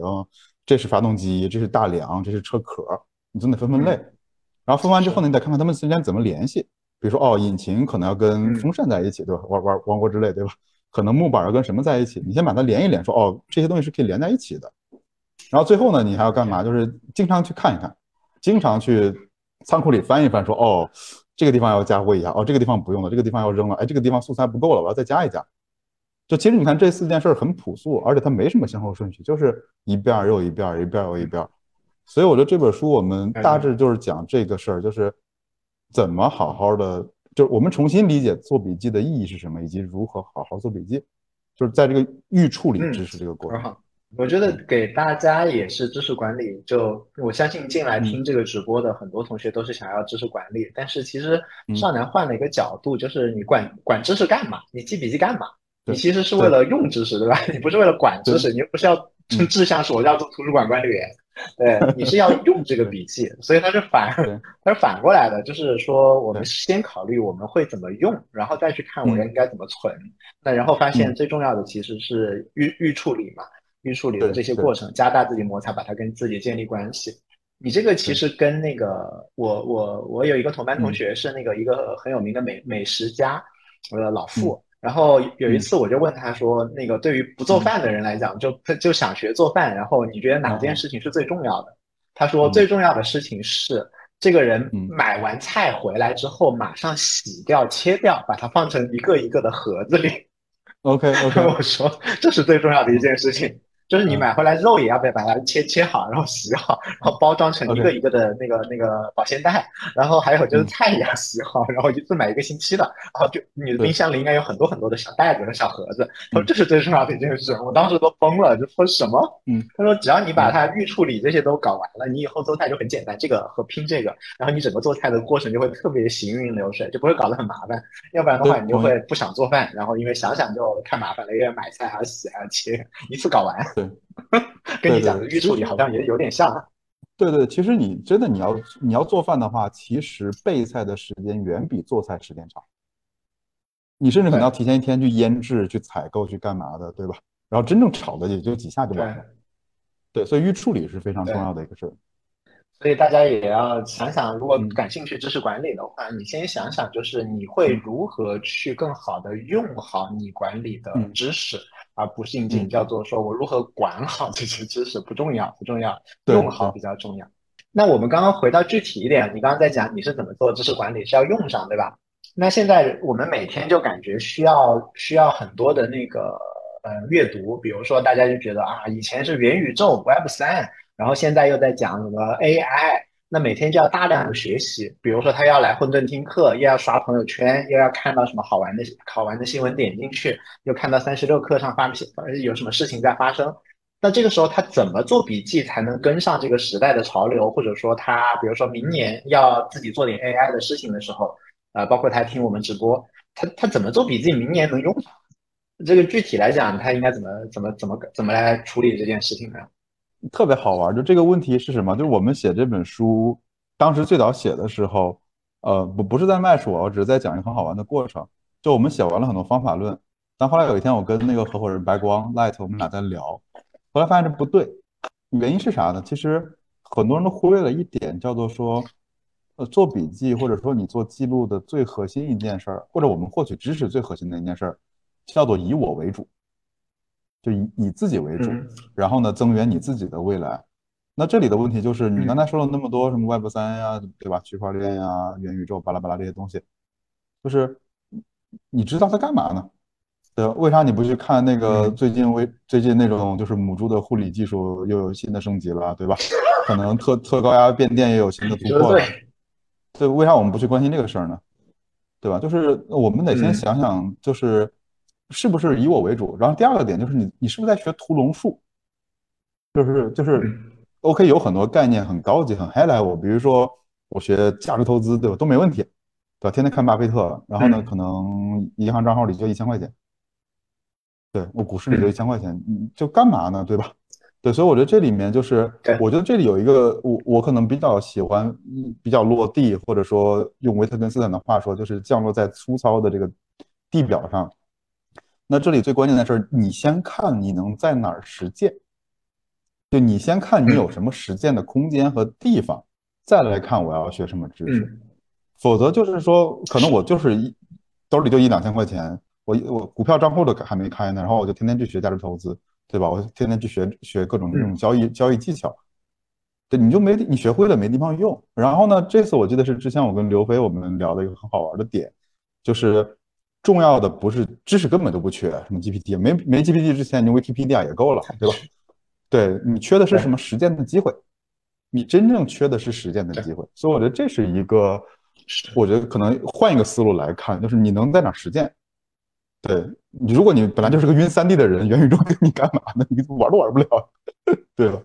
这是发动机，这是大梁，这是车壳。你总得分分类，然后分完之后呢，你得看看它们之间怎么联系。比如说，哦，引擎可能要跟风扇在一起，对吧？玩玩王国之类，对吧？可能木板要跟什么在一起？你先把它连一连，说，哦，这些东西是可以连在一起的。然后最后呢，你还要干嘛？就是经常去看一看，经常去仓库里翻一翻，说，哦，这个地方要加固一下，哦，这个地方不用了，这个地方要扔了，哎，这个地方素材不够了，我要再加一加。就其实你看这四件事很朴素，而且它没什么先后顺序，就是一遍又一遍，一遍又一遍。所以我觉得这本书我们大致就是讲这个事儿，就是怎么好好的，就是我们重新理解做笔记的意义是什么，以及如何好好做笔记，就是在这个预处理知识这个过程。我觉得给大家也是知识管理，就我相信进来听这个直播的很多同学都是想要知识管理，但是其实少南换了一个角度，就是你管管知识干嘛？你记笔记干嘛？你其实是为了用知识，对吧？*laughs* 你不是为了管知识，你又不是要志向是我要做图书馆管理员。对，你是要用这个笔记，所以它是反，*laughs* 它是反过来的，就是说我们先考虑我们会怎么用，然后再去看我应该怎么存。那然后发现最重要的其实是预预处理嘛，预处理的这些过程，加大自己摩擦，把它跟自己建立关系。你这个其实跟那个我我我有一个同班同学是那个一个很有名的美美食家，呃老傅。然后有一次我就问他说：“那个对于不做饭的人来讲，就就想学做饭，然后你觉得哪件事情是最重要的？”他说：“最重要的事情是这个人买完菜回来之后，马上洗掉、切掉，把它放成一个一个的盒子里。”OK OK，*laughs* 我说这是最重要的一件事情。就是你买回来肉也要被把它切切好，然后洗好，然后包装成一个一个的那个那个保鲜袋，然后还有就是菜也要洗好，然后一次买一个星期的，然后就你的冰箱里应该有很多很多的小袋子和小盒子。他说这是最重要的一件事，我当时都疯了，就说什么？嗯，他说只要你把它预处理这些都搞完了，你以后做菜就很简单，这个和拼这个，然后你整个做菜的过程就会特别行云流水，就不会搞得很麻烦。要不然的话，你就会不想做饭，然后因为想想就太麻烦了，又要买菜还要洗还要切，一次搞完。对，跟你讲的预处理好像也有点像。对对，其实你真的你要你要做饭的话，其实备菜的时间远比做菜时间长。你甚至可能要提前一天去腌制、去采购、去干嘛的，对吧？然后真正炒的也就几下就完了。对，所以预处理是非常重要的一个事儿。所以大家也要想想，如果感兴趣知识管理的话，你先想想，就是你会如何去更好的用好你管理的知识。而不是仅仅叫做说我如何管好这些知识不重要不重要，用好比较重要。那我们刚刚回到具体一点，你刚刚在讲你是怎么做知识管理，是要用上对吧？那现在我们每天就感觉需要需要很多的那个呃阅读，比如说大家就觉得啊，以前是元宇宙 Web 三，然后现在又在讲什么 AI。那每天就要大量的学习，比如说他要来混沌听课，又要刷朋友圈，又要看到什么好玩的好玩的新闻，点进去又看到三十六课上发有什么事情在发生。那这个时候他怎么做笔记才能跟上这个时代的潮流？或者说他比如说明年要自己做点 AI 的事情的时候，啊，包括他听我们直播，他他怎么做笔记，明年能用上？这个具体来讲，他应该怎么怎么怎么怎么来处理这件事情呢？特别好玩，就这个问题是什么？就是我们写这本书，当时最早写的时候，呃，不不是在卖书，我只是在讲一个很好玩的过程。就我们写完了很多方法论，但后来有一天我跟那个合伙人白光 Light，我们俩在聊，后来发现这不对，原因是啥呢？其实很多人都忽略了一点，叫做说，呃，做笔记或者说你做记录的最核心一件事儿，或者我们获取知识最核心的一件事儿，叫做以我为主。就以以自己为主，然后呢，增援你自己的未来。那这里的问题就是，你刚才说了那么多什么 Web 三呀，对吧？区块链呀、元宇宙、巴拉巴拉这些东西，就是你知道它干嘛呢？对，为啥你不去看那个最近为最近那种就是母猪的护理技术又有新的升级了，对吧？可能特特高压变电也有新的突破了。对，为啥我们不去关心这个事儿呢？对吧？就是我们得先想想，就是是不是以我为主。然后第二个点就是你你是不是在学屠龙术？就是就是，OK，有很多概念很高级很 high level，比如说我学价值投资，对吧？都没问题，对吧？天天看巴菲特，然后呢，可能银行账号里就一千块钱。对我股市里就一千块钱，就干嘛呢？对吧？对，所以我觉得这里面就是，我觉得这里有一个我我可能比较喜欢比较落地，或者说用维特根斯坦的话说，就是降落在粗糙的这个地表上。那这里最关键的是，你先看你能在哪儿实践，就你先看你有什么实践的空间和地方，再来看我要学什么知识。否则就是说，可能我就是一兜里就一两千块钱。我我股票账户都还没开呢，然后我就天天去学价值投资，对吧？我天天去学学各种这种交易交易技巧，对，你就没你学会了没地方用。然后呢，这次我记得是之前我跟刘飞我们聊的一个很好玩的点，就是重要的不是知识根本都不缺，什么 GPT 没没 GPT 之前，你 Wikipedia 也够了，对吧？对你缺的是什么实践的机会？你真正缺的是实践的机会。所以我觉得这是一个，我觉得可能换一个思路来看，就是你能在哪实践？对你，如果你本来就是个晕三 D 的人，元宇宙跟你干嘛呢？你玩都玩不了，*laughs* 对吧？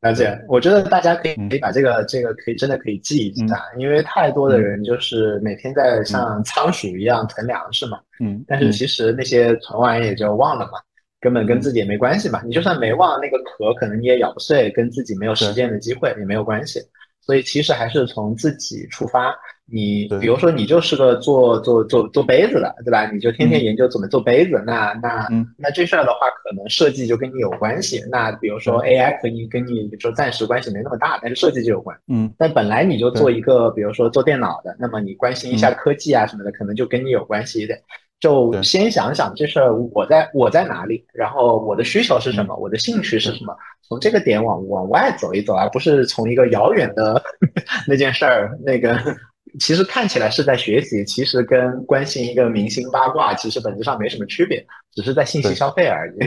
了解，我觉得大家可以可以把这个这个可以真的可以记一下，因为太多的人就是每天在像仓鼠一样囤粮食嘛，嗯，但是其实那些囤完也就忘了嘛，根本跟自己也没关系嘛。你就算没忘，那个壳可能你也咬不碎，跟自己没有实践的机会也没有关系。所以其实还是从自己出发。你比如说，你就是个做做做做杯子的，对吧？你就天天研究怎么做杯子，那那那这事儿的话，可能设计就跟你有关系。那比如说 AI 可以跟你说暂时关系没那么大，但是设计就有关。嗯。但本来你就做一个，比如说做电脑的，那么你关心一下科技啊什么的，可能就跟你有关系的。就先想想这事儿，我在我在哪里，然后我的需求是什么，我的兴趣是什么，从这个点往往外走一走，而不是从一个遥远的 *laughs* 那件事儿那个。其实看起来是在学习，其实跟关心一个明星八卦其实本质上没什么区别，只是在信息消费而已。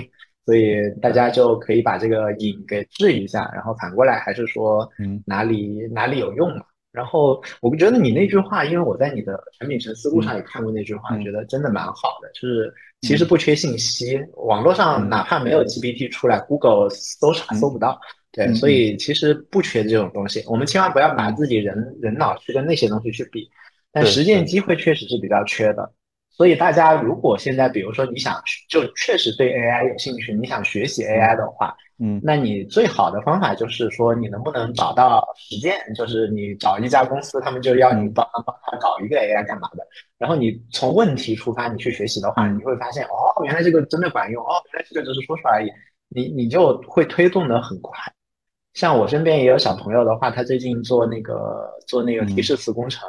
所以大家就可以把这个瘾给治一下，然后反过来还是说，嗯，哪里哪里有用嘛。然后我觉得你那句话，因为我在你的产品成思路上也看过那句话，觉得真的蛮好的。就是其实不缺信息，网络上哪怕没有 GPT 出来，Google 搜查搜不到。对，所以其实不缺这种东西，我们千万不要把自己人人脑去跟那些东西去比，但实践机会确实是比较缺的。所以大家如果现在比如说你想就确实对 AI 有兴趣，你想学习 AI 的话，嗯，那你最好的方法就是说你能不能找到实践，就是你找一家公司，他们就要你帮帮他搞一个 AI 干嘛的，然后你从问题出发，你去学习的话，你会发现哦，原来这个真的管用，哦，原来这个只是说说而已，你你就会推动的很快。像我身边也有小朋友的话，他最近做那个做那个提示词工程，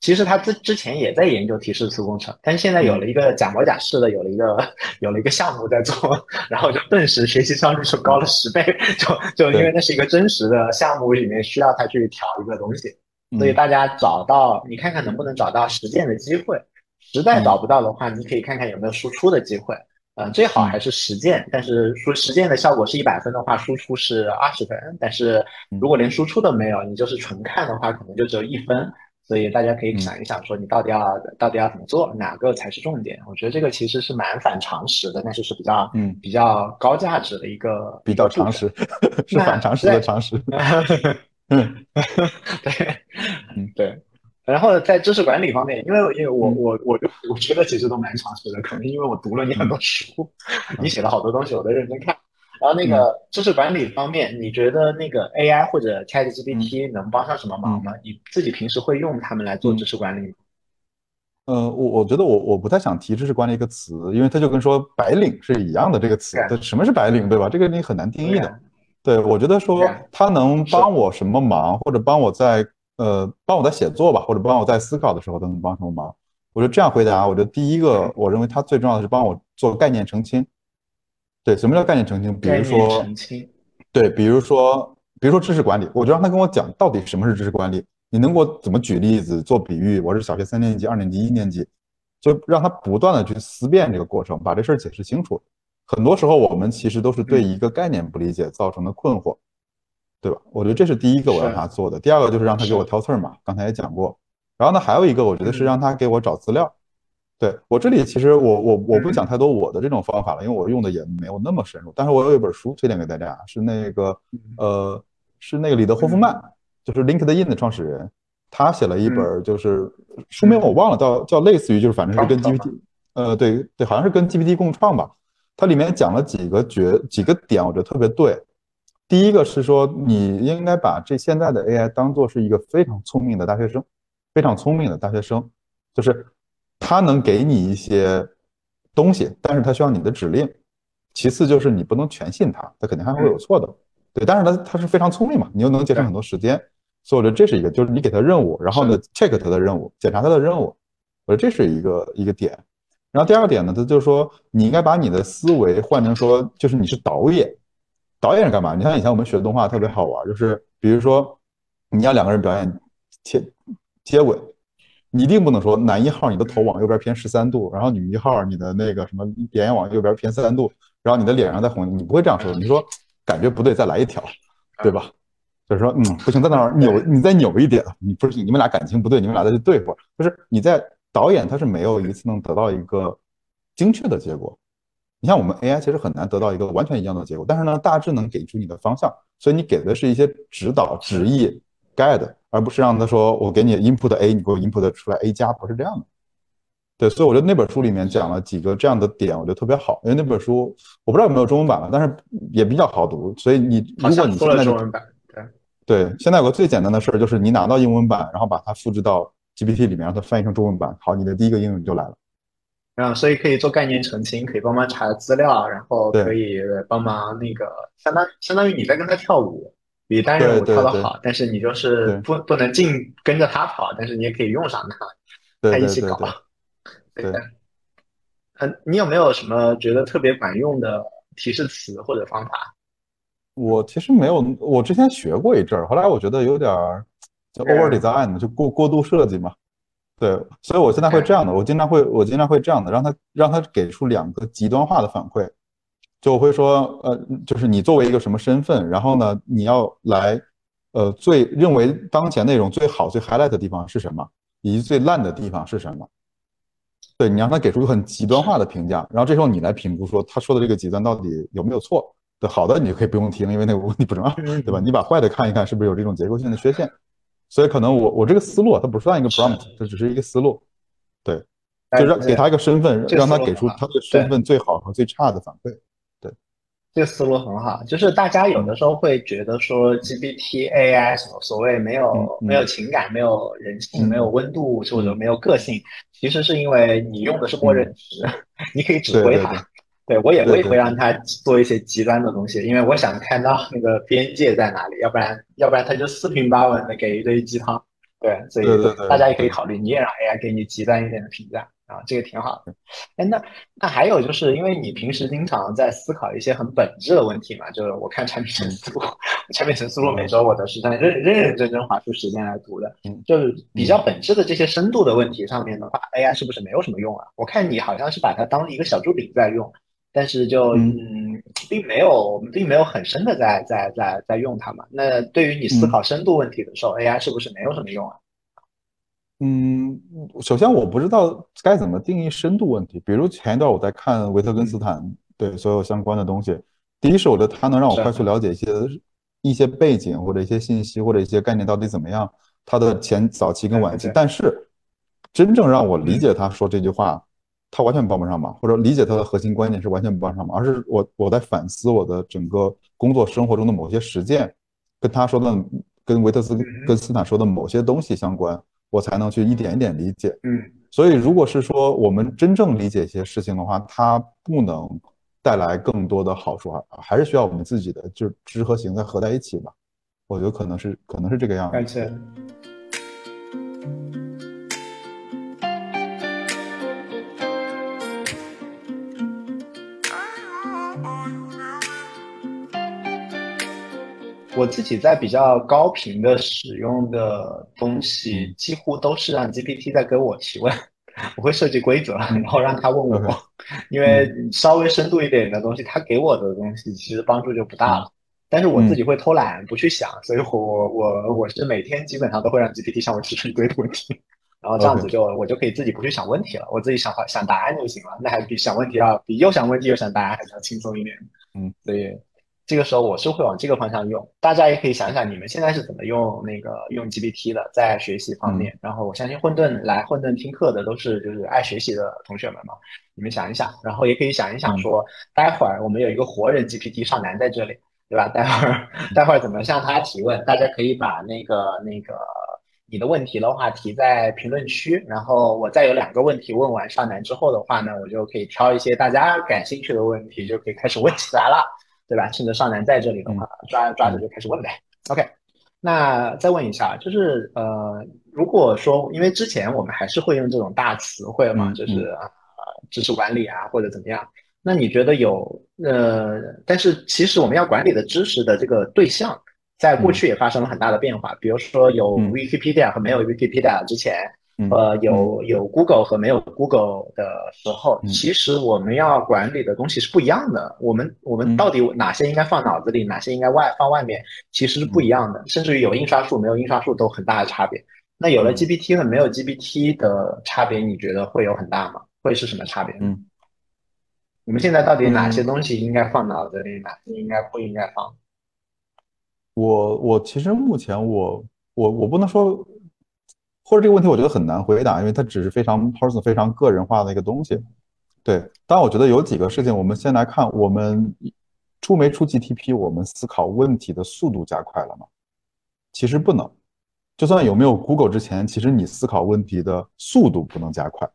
其实他之之前也在研究提示词工程，但是现在有了一个假模假式的，有了一个有了一个项目在做，*laughs* 然后就顿时学习效率就高了十倍，就就因为那是一个真实的项目里面需要他去调一个东西，所以大家找到你看看能不能找到实践的机会，实在找不到的话，你可以看看有没有输出的机会。嗯，最好还是实践，但是说实践的效果是一百分的话，输出是二十分。但是如果连输出都没有，你就是纯看的话，可能就只有一分。所以大家可以想一想，说你到底要到底要怎么做，哪个才是重点？我觉得这个其实是蛮反常识的，但是是比较嗯比较高价值的一个比较常识，*laughs* 是反常识的常识。嗯，*laughs* 对，嗯 *laughs* 对。然后在知识管理方面，因为因为我我我我觉得其实都蛮常识的，可能因为我读了你很多书，你写了好多东西，我都认真看。然后那个知识管理方面，你觉得那个 AI 或者 ChatGPT 能帮上什么忙吗？你自己平时会用它们来做知识管理吗？呃，我我觉得我我不太想提知识管理一个词，因为它就跟说白领是一样的这个词，什么是白领，对吧？这个你很难定义的。对，我觉得说它能帮我什么忙，或者帮我在。呃，帮我在写作吧，或者帮我在思考的时候都能帮什么忙？我觉得这样回答，我觉得第一个，我认为它最重要的是帮我做概念澄清。对，什么叫概念澄清？比如说，对，比如说，比如说知识管理，我就让他跟我讲到底什么是知识管理。你能给我怎么举例子、做比喻？我是小学三年级、二年级、一年级，就让他不断的去思辨这个过程，把这事儿解释清楚。很多时候我们其实都是对一个概念不理解造成的困惑，对吧？我觉得这是第一个我让他做的。第二个就是让他给我挑刺儿嘛，刚才也讲过。然后呢，还有一个我觉得是让他给我找资料。对我这里其实我我我不讲太多我的这种方法了，因为我用的也没有那么深入。但是我有一本书推荐给大家，是那个呃是那个李德霍夫曼，就是 LinkedIn 的创始人，他写了一本就是书名我忘了，叫叫类似于就是反正是跟 GPT，呃对对，好像是跟 GPT 共创吧。它里面讲了几个绝几个点，我觉得特别对。第一个是说你应该把这现在的 AI 当做是一个非常聪明的大学生，非常聪明的大学生，就是。他能给你一些东西，但是他需要你的指令。其次就是你不能全信他，他肯定还会有错的。对，但是他他是非常聪明嘛，你又能节省很多时间。所以我觉得这是一个，就是你给他任务，然后呢 check 他的任务，检查他的任务。我觉得这是一个一个点。然后第二个点呢，他就是说你应该把你的思维换成说，就是你是导演。导演是干嘛？你像以前我们学动画特别好玩，就是比如说你要两个人表演接接吻。你一定不能说男一号你的头往右边偏十三度，然后女一号你的那个什么脸往右边偏三度，然后你的脸上再红，你不会这样说。你说感觉不对，再来一条，对吧？就是说，嗯，不行，在那儿扭，你再扭一点。你不是你们俩感情不对，你们俩再去对付。就是你在导演他是没有一次能得到一个精确的结果。你像我们 AI 其实很难得到一个完全一样的结果，但是呢，大致能给出你的方向，所以你给的是一些指导、旨意、guide。而不是让他说我给你 input A，你给我 input 出来 A 加，不是这样的。对，所以我觉得那本书里面讲了几个这样的点，我觉得特别好。因为那本书我不知道有没有中文版了，但是也比较好读。所以你如果你现在中文版，对对，现在有个最简单的事儿，就是你拿到英文版，然后把它复制到 GPT 里面，让它翻译成中文版。好，你的第一个应用就来了。啊，所以可以做概念澄清，可以帮忙查资料，然后可以帮忙那个相当相当于你在跟他跳舞。比单人舞跳的好，但是你就是不不能尽跟着他跑，但是你也可以用上他，他一起搞。对，嗯，你有没有什么觉得特别管用的提示词或者方法？我其实没有，我之前学过一阵儿，后来我觉得有点就 over design，就过过度设计嘛。对，所以我现在会这样的，我经常会我经常会这样的，让他让他给出两个极端化的反馈。就我会说，呃，就是你作为一个什么身份，然后呢，你要来，呃，最认为当前内容最好、最 highlight 的地方是什么，以及最烂的地方是什么？对你让他给出很极端化的评价，然后这时候你来评估说他说的这个极端到底有没有错？对，好的你就可以不用听，因为那个问题不重要，*laughs* 对吧？你把坏的看一看，是不是有这种结构性的缺陷？所以可能我我这个思路它不算一个 prompt，这只是一个思路，对，就让给他一个身份，让他给出他的身份最好和最差的反馈。这个思路很好，就是大家有的时候会觉得说 GPT AI 所所谓没有没有情感、没有人性、没有温度或者没有个性，其实是因为你用的是默认值，你可以指挥它。对。我也我也会让它做一些极端的东西，因为我想看到那个边界在哪里，要不然要不然它就四平八稳的给一堆鸡汤。对，所以大家也可以考虑，你也让 AI 给你极端一点的评价。啊，这个挺好的。哎，那那还有就是，因为你平时经常在思考一些很本质的问题嘛，就是我看产品陈思路，产品陈思路每周我都是在认认认真真划出时间来读的。嗯，就是比较本质的这些深度的问题上面的话，AI 是不是没有什么用啊？我看你好像是把它当一个小助理在用，但是就嗯，并没有并没有很深的在在在在用它嘛。那对于你思考深度问题的时候，AI 是不是没有什么用啊？嗯，首先我不知道该怎么定义深度问题。比如前一段我在看维特根斯坦对所有相关的东西，第一是我觉得他能让我快速了解一些一些背景或者一些信息或者一些概念到底怎么样，他的前早期跟晚期。但是真正让我理解他说这句话，他完全帮不上忙，或者理解他的核心观念是完全帮不帮上忙，而是我我在反思我的整个工作生活中的某些实践，跟他说的跟维特斯跟斯坦说的某些东西相关。我才能去一点一点理解，嗯，所以如果是说我们真正理解一些事情的话，它不能带来更多的好处啊，还是需要我们自己的就是知和行再合在一起吧。我觉得可能是可能是这个样子。感谢。我自己在比较高频的使用的东西，几乎都是让 GPT 在给我提问。*laughs* 我会设计规则，然后让他问我，因为稍微深度一点的东西，他给我的东西其实帮助就不大了。但是我自己会偷懒不去想，所以我我我是每天基本上都会让 GPT 向我提出一堆问题，*laughs* 然后这样子就我就可以自己不去想问题了，我自己想想答案就行了。那还比想问题要比又想问题又想答案还是要轻松一点。嗯，所以。这个时候我是会往这个方向用，大家也可以想想你们现在是怎么用那个用 GPT 的，在学习方面。然后我相信混沌来混沌听课的都是就是爱学习的同学们嘛，你们想一想，然后也可以想一想说，待会儿我们有一个活人 GPT 上南在这里，对吧？待会儿待会儿怎么向他提问？大家可以把那个那个你的问题的话提在评论区，然后我再有两个问题问完上南之后的话呢，我就可以挑一些大家感兴趣的问题，就可以开始问起来了。对吧？趁着少男在这里的话，抓抓着就开始问呗。OK，那再问一下，就是呃，如果说因为之前我们还是会用这种大词汇嘛，就是啊，知识管理啊或者怎么样，那你觉得有呃，但是其实我们要管理的知识的这个对象，在过去也发生了很大的变化，比如说有 Wikipedia 和没有 Wikipedia 之前。呃，有有 Google 和没有 Google 的时候，其实我们要管理的东西是不一样的。我们我们到底哪些应该放脑子里，哪些应该外放外面，其实是不一样的。甚至于有印刷术没有印刷术都很大的差别。那有了 GPT 和没有 GPT 的差别，你觉得会有很大吗？会是什么差别？嗯，你们现在到底哪些东西应该放脑子里，哪些应该不应该放？我我其实目前我我我不能说。或者这个问题我觉得很难回答，因为它只是非常 personal、非常个人化的一个东西。对，但我觉得有几个事情，我们先来看，我们出没出 GTP，我们思考问题的速度加快了吗？其实不能。就算有没有 Google 之前，其实你思考问题的速度不能加快。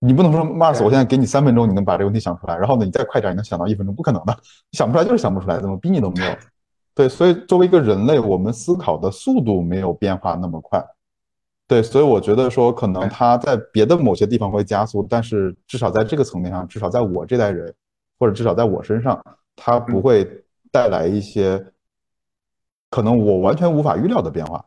你不能说 Mars，我现在给你三分钟，你能把这个问题想出来，然后呢，你再快点，你能想到一分钟，不可能的，想不出来就是想不出来，怎么逼你都没有。对，所以作为一个人类，我们思考的速度没有变化那么快。对，所以我觉得说，可能它在别的某些地方会加速，但是至少在这个层面上，至少在我这代人，或者至少在我身上，它不会带来一些可能我完全无法预料的变化。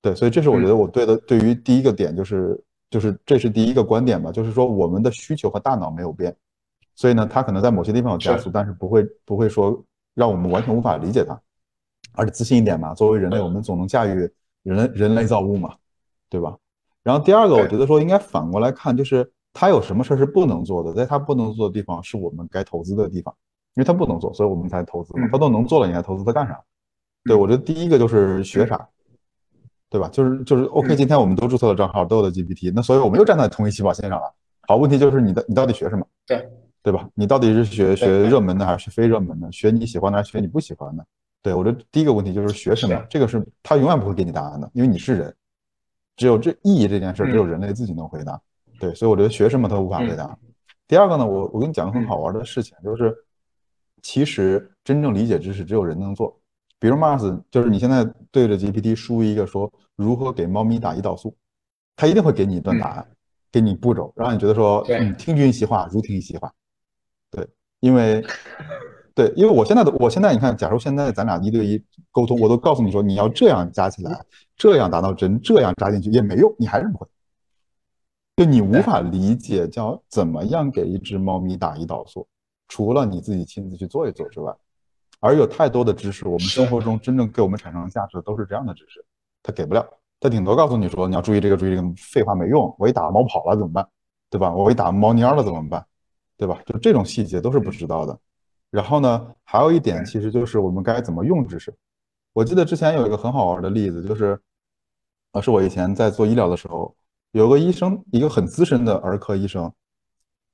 对，所以这是我觉得我对的，对于第一个点就是就是这是第一个观点吧，就是说我们的需求和大脑没有变，所以呢，它可能在某些地方有加速，但是不会不会说让我们完全无法理解它，而且自信一点嘛，作为人类，我们总能驾驭。人人类造物嘛，对吧？然后第二个，我觉得说应该反过来看，就是他有什么事儿是不能做的，在他不能做的地方，是我们该投资的地方，因为他不能做，所以我们才投资嘛。他都能做了，你还投资他干啥？对我觉得第一个就是学啥，对吧？就是就是 OK，今天我们都注册了账号，都有了 GPT，那所以我们又站在同一起跑线上了。好，问题就是你的你到底学什么？对对吧？你到底是学学热门的还是学非热门的？学你喜欢的还是学你不喜欢的？对我觉得第一个问题就是学什么，这个是他永远不会给你答案的，因为你是人，只有这意义这件事，只有人类自己能回答。对，所以我觉得学什么他无法回答。第二个呢，我我跟你讲个很好玩的事情，就是其实真正理解知识只有人能做。比如 Mars，就是你现在对着 GPT 输一个说如何给猫咪打胰岛素，它一定会给你一段答案，给你步骤，让你觉得说嗯听君一席话，如听一席话。对，因为。对，因为我现在的我现在你看，假如现在咱俩一对一沟通，我都告诉你说你要这样加起来，这样达到针，这样扎进去也没用，你还是不会。就你无法理解叫怎么样给一只猫咪打胰岛素，除了你自己亲自去做一做之外，而有太多的知识，我们生活中真正给我们产生价值的都是这样的知识，它给不了，它顶多告诉你说你要注意这个注意这个，废话没用，我一打猫跑了怎么办？对吧？我一打猫蔫了怎么办？对吧？就这种细节都是不知道的。然后呢，还有一点，其实就是我们该怎么用知识。我记得之前有一个很好玩的例子，就是，呃，是我以前在做医疗的时候，有个医生，一个很资深的儿科医生，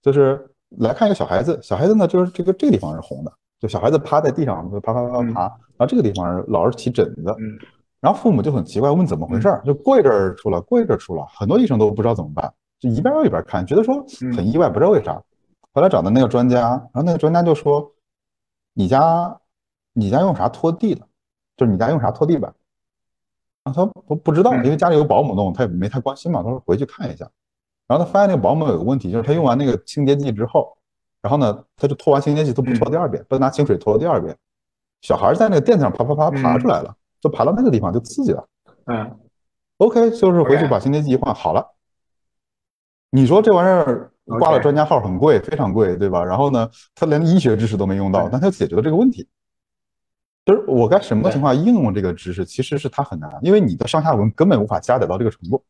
就是来看一个小孩子。小孩子呢，就是这个这个地方是红的，就小孩子趴在地上，就爬爬爬爬爬，然后这个地方老是起疹子。然后父母就很奇怪，问怎么回事儿，就过一阵儿出了，过一阵儿出了，很多医生都不知道怎么办，就一边儿一边看，觉得说很意外，不知道为啥。后来找的那个专家，然后那个专家就说。你家，你家用啥拖地的？就是你家用啥拖地板？啊，他不不知道，因为家里有保姆弄，他也没太关心嘛。他说回去看一下，然后他发现那个保姆有个问题，就是他用完那个清洁剂之后，然后呢，他就拖完清洁剂都不拖第二遍，不拿清水拖第二遍。小孩在那个垫子上爬爬爬爬出来了，就爬到那个地方就刺激了。嗯，OK，就是回去把清洁剂一换好了。你说这玩意儿挂了专家号很贵，非常贵，对吧？然后呢，他连医学知识都没用到，但他解决了这个问题。就是我该什么情况应用这个知识，其实是它很难，因为你的上下文根本无法加载到这个程度。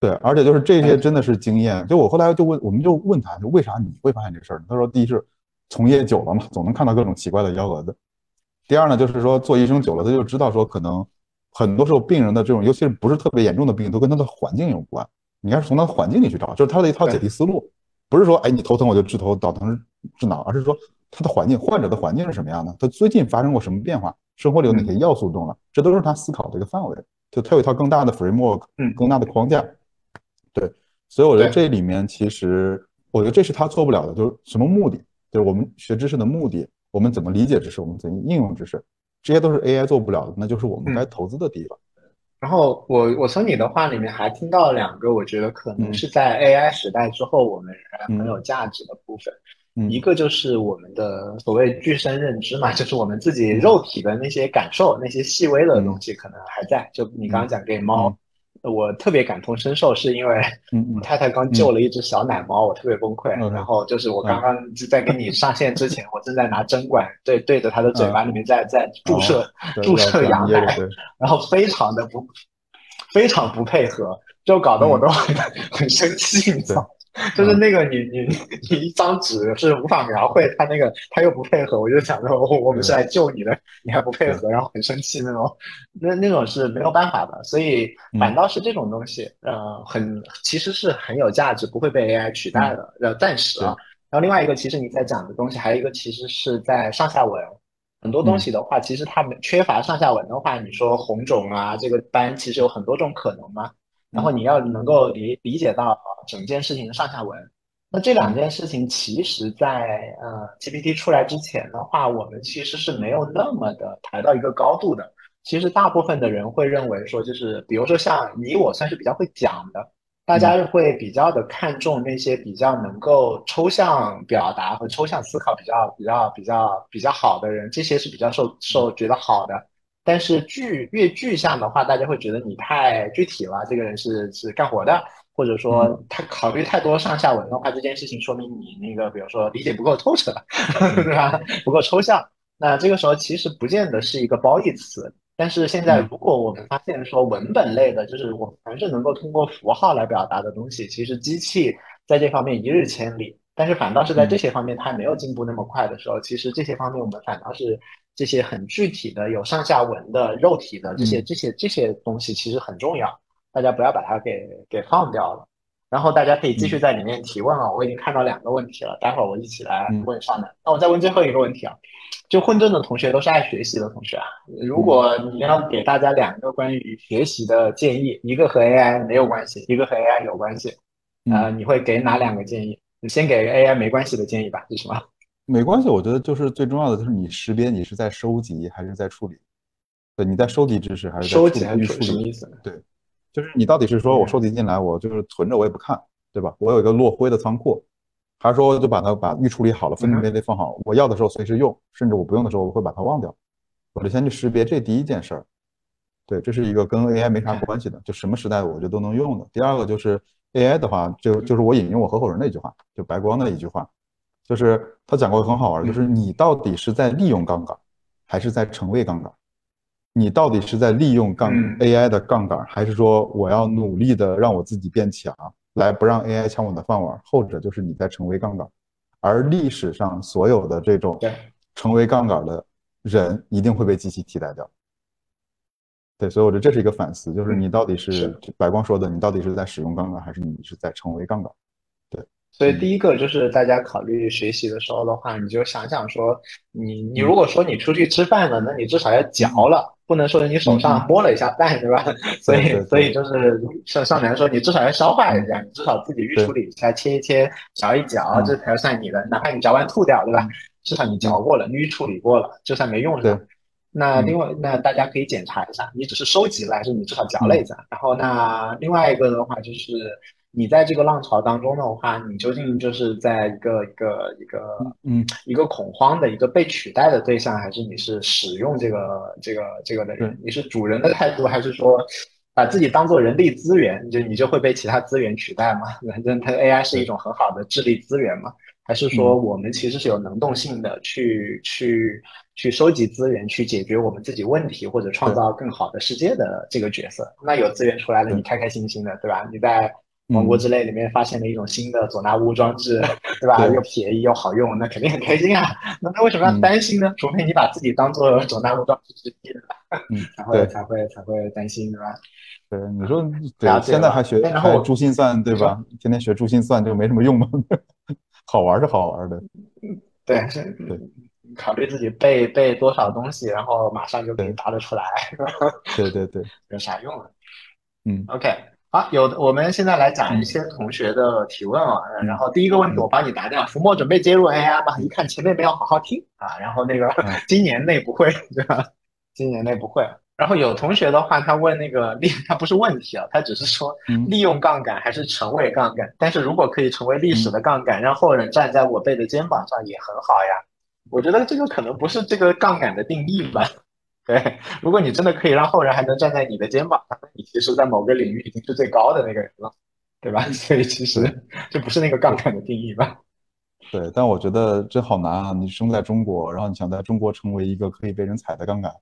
对，而且就是这些真的是经验。就我后来就问，我们就问他，就为啥你会发现这事儿？他说，第一是从业久了嘛，总能看到各种奇怪的幺蛾子。第二呢，就是说做医生久了，他就知道说，可能很多时候病人的这种，尤其是不是特别严重的病，都跟他的环境有关。你要是从他的环境里去找，就是他的一套解题思路，不是说哎你头疼我就治头，脑疼治脑，而是说他的环境，患者的环境是什么样的？他最近发生过什么变化？生活里有哪些要素动了？这都是他思考的一个范围。就他有一套更大的 framework，嗯，更大的框架。对，所以我觉得这里面其实，我觉得这是他做不了的，就是什么目的？就是我们学知识的目的，我们怎么理解知识，我们怎么应用知识，这些都是 AI 做不了的，那就是我们该投资的地方。然后我我从你的话里面还听到了两个，我觉得可能是在 AI 时代之后，我们仍然很有价值的部分。一个就是我们的所谓具身认知嘛，就是我们自己肉体的那些感受，那些细微的东西可能还在。就你刚刚讲给猫。我特别感同身受，是因为我太太刚救了一只小奶猫，我特别崩溃。然后就是我刚刚在跟你上线之前，我正在拿针管对对着它的嘴巴里面在在注射注射羊奶，然后非常的不非常不配合，就搞得我都很 *laughs* 很生气，你知道。就是那个你你你一张纸是无法描绘他那个他又不配合，我就想着我们是来救你的，你还不配合，然后很生气那种，那那种是没有办法的。所以反倒是这种东西，呃，很其实是很有价值，不会被 AI 取代的，呃，暂时啊。然后另外一个，其实你在讲的东西，还有一个其实是在上下文，很多东西的话，其实它缺乏上下文的话，你说红肿啊，这个斑其实有很多种可能嘛。然后你要能够理理解到整件事情的上下文，那这两件事情其实，在呃 GPT 出来之前的话，我们其实是没有那么的抬到一个高度的。其实大部分的人会认为说，就是比如说像你我算是比较会讲的，大家会比较的看重那些比较能够抽象表达和抽象思考比较比较比较比较好的人，这些是比较受受觉得好的。但是具越具象的话，大家会觉得你太具体了。这个人是是干活的，或者说他考虑太多上下文的话，这件事情说明你那个，比如说理解不够透彻，*laughs* 对吧？不够抽象。那这个时候其实不见得是一个褒义词。但是现在如果我们发现说文本类的，就是我们还是能够通过符号来表达的东西，其实机器在这方面一日千里。但是反倒是在这些方面它还没有进步那么快的时候，其实这些方面我们反倒是。这些很具体的、有上下文的、肉体的这些、这些、这些东西其实很重要，大家不要把它给给放掉了。然后大家可以继续在里面提问啊，我已经看到两个问题了，待会儿我一起来问上面。那我再问最后一个问题啊，就混沌的同学都是爱学习的同学啊，如果你要给大家两个关于学习的建议，一个和 AI 没有关系，一个和 AI 有关系，呃，你会给哪两个建议？你先给 AI 没关系的建议吧，是什么？没关系，我觉得就是最重要的就是你识别你是在收集还是在处理，对，你在收集知识还是收集还是处理？什么意思？对，就是你到底是说我收集进来，我就是存着我也不看，对吧？我有一个落灰的仓库，还是说就把它把预处理好了，分门别类放好，我要的时候随时用，甚至我不用的时候我会把它忘掉。我就先去识别这第一件事儿，对，这是一个跟 AI 没啥关系的，就什么时代我觉得都能用的。第二个就是 AI 的话，就就是我引用我合伙人的一句话，就白光的一句话。就是他讲过很好玩，就是你到底是在利用杠杆，还是在成为杠杆？你到底是在利用杠 AI 的杠杆，还是说我要努力的让我自己变强，来不让 AI 抢我的饭碗？后者就是你在成为杠杆，而历史上所有的这种成为杠杆的人，一定会被机器替代掉。对，所以我觉得这是一个反思，就是你到底是白光说的，你到底是在使用杠杆，还是你是在成为杠杆？所以第一个就是大家考虑学习的时候的话，你就想想说，你你如果说你出去吃饭了，那你至少要嚼了，不能说你手上摸了一下饭，*laughs* 对吧？所以所以就是像上面说，你至少要消化一下，你至少自己预处理一下，切一切，嚼一嚼，这才算你的。哪怕你嚼完吐掉，对吧？至少你嚼过了，你预处理过了，就算没用上。那另外，那大家可以检查一下，你只是收集了，还是你至少嚼了一下？然后那另外一个的话就是。你在这个浪潮当中的话，你究竟就是在一个一个一个嗯一个恐慌的一个被取代的对象，还是你是使用这个这个这个的人？你是主人的态度，还是说把自己当做人力资源，就你就会被其他资源取代吗？*laughs* 反正它 AI 是一种很好的智力资源嘛？还是说我们其实是有能动性的，去去去收集资源，去解决我们自己问题，或者创造更好的世界的这个角色？那有资源出来了，你开开心心的，对吧？你在。王国之泪里面发现了一种新的佐纳乌装置，对吧？又便宜又好用，那肯定很开心啊。那那为什么要担心呢？除非你把自己当做佐纳乌装置之一，嗯，*laughs* 才会才会才会担心，对吧？对，你说对，现在还学然后珠心算，对吧？*laughs* 天天学珠心算就没什么用吗？*laughs* 好玩是好玩的，对，对，考虑自己背背多少东西，然后马上就可以答得出来，对对对，有啥用啊？嗯，OK。好，有的，我们现在来讲一些同学的提问啊。然后第一个问题我帮你答掉。福墨准备接入 AI 吗？一看前面没有好好听啊。然后那个 *laughs* 今年内不会，对吧？今年内不会。然后有同学的话，他问那个利，他不是问题啊，他只是说利用杠杆还是成为杠杆。但是如果可以成为历史的杠杆，让后人站在我辈的肩膀上也很好呀。我觉得这个可能不是这个杠杆的定义吧。对，*laughs* 如果你真的可以让后人还能站在你的肩膀上，你其实，在某个领域已经是最高的那个人了，对吧？*laughs* 所以其实 *laughs* 这不是那个杠杆的定义吧？对，但我觉得这好难啊！你生在中国，然后你想在中国成为一个可以被人踩的杠杆，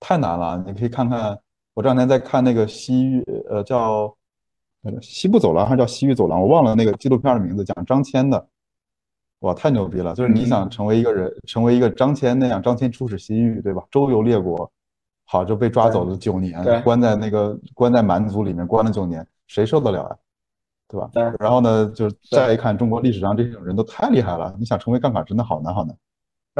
太难了。你可以看看，我这两天在看那个西域，呃，叫西部走廊还是叫西域走廊？我忘了那个纪录片的名字，讲张骞的。哇，太牛逼了！就是你想成为一个人，成为一个张骞那样，张骞出使西域，对吧？周游列国，好就被抓走了九年，关在那个关在蛮族里面关了九年，谁受得了呀？对吧？然后呢，就是再一看中国历史上这种人都太厉害了，你想成为杠杆真的好难好难。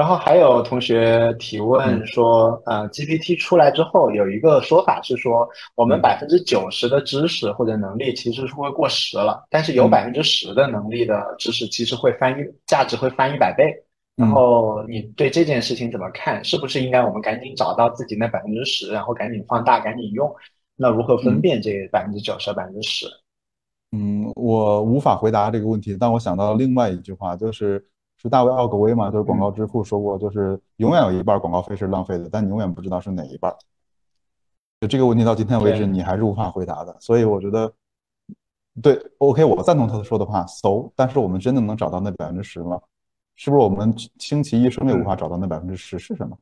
然后还有同学提问说，呃，GPT 出来之后，有一个说法是说，我们百分之九十的知识或者能力其实是会过时了，但是有百分之十的能力的知识其实会翻一价值会翻一百倍。然后你对这件事情怎么看？是不是应该我们赶紧找到自己那百分之十，然后赶紧放大，赶紧用？那如何分辨这百分之九十、百分之十？嗯，我无法回答这个问题，但我想到另外一句话，就是。是大卫奥格威嘛？就是广告之父说过，就是永远有一半广告费是浪费的，但你永远不知道是哪一半。就这个问题到今天为止，你还是无法回答的。所以我觉得，对，OK，我赞同他说的话，so，但是我们真的能找到那百分之十吗？是不是我们倾其一生也无法找到那百分之十是什么？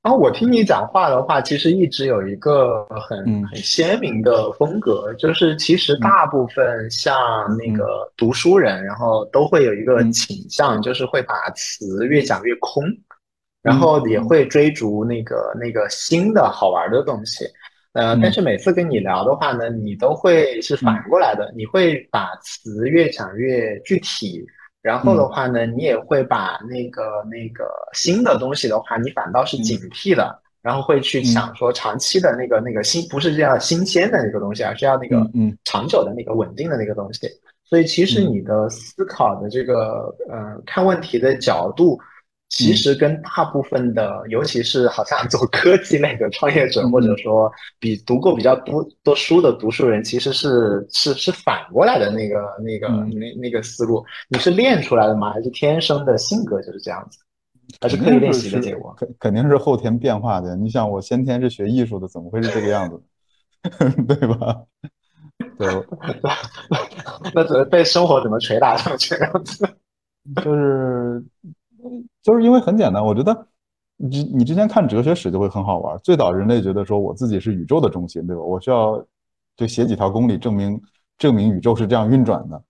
然后我听你讲话的话，其实一直有一个很很鲜明的风格，就是其实大部分像那个读书人，然后都会有一个倾向，就是会把词越讲越空，然后也会追逐那个那个新的好玩的东西。呃，但是每次跟你聊的话呢，你都会是反过来的，你会把词越讲越具体。然后的话呢，你也会把那个那个新的东西的话，你反倒是警惕的，然后会去想说长期的那个那个新不是这样新鲜的那个东西，而是要那个嗯长久的那个稳定的那个东西。所以其实你的思考的这个呃看问题的角度。其实跟大部分的，尤其是好像做科技类的创业者，或者说比读过比较多多书的读书人，其实是是是反过来的那个那个那那个思路。你是练出来的吗？还是天生的性格就是这样子？还是刻意练习的结果？肯肯定是后天变化的。你想，我先天是学艺术的，怎么会是这个样子？*laughs* 对吧？对。*laughs* 那怎么被生活怎么捶打成这样子？*laughs* 就是。就是因为很简单，我觉得你你之前看哲学史就会很好玩。最早人类觉得说我自己是宇宙的中心，对吧？我需要就写几条公理证明证明宇宙是这样运转的。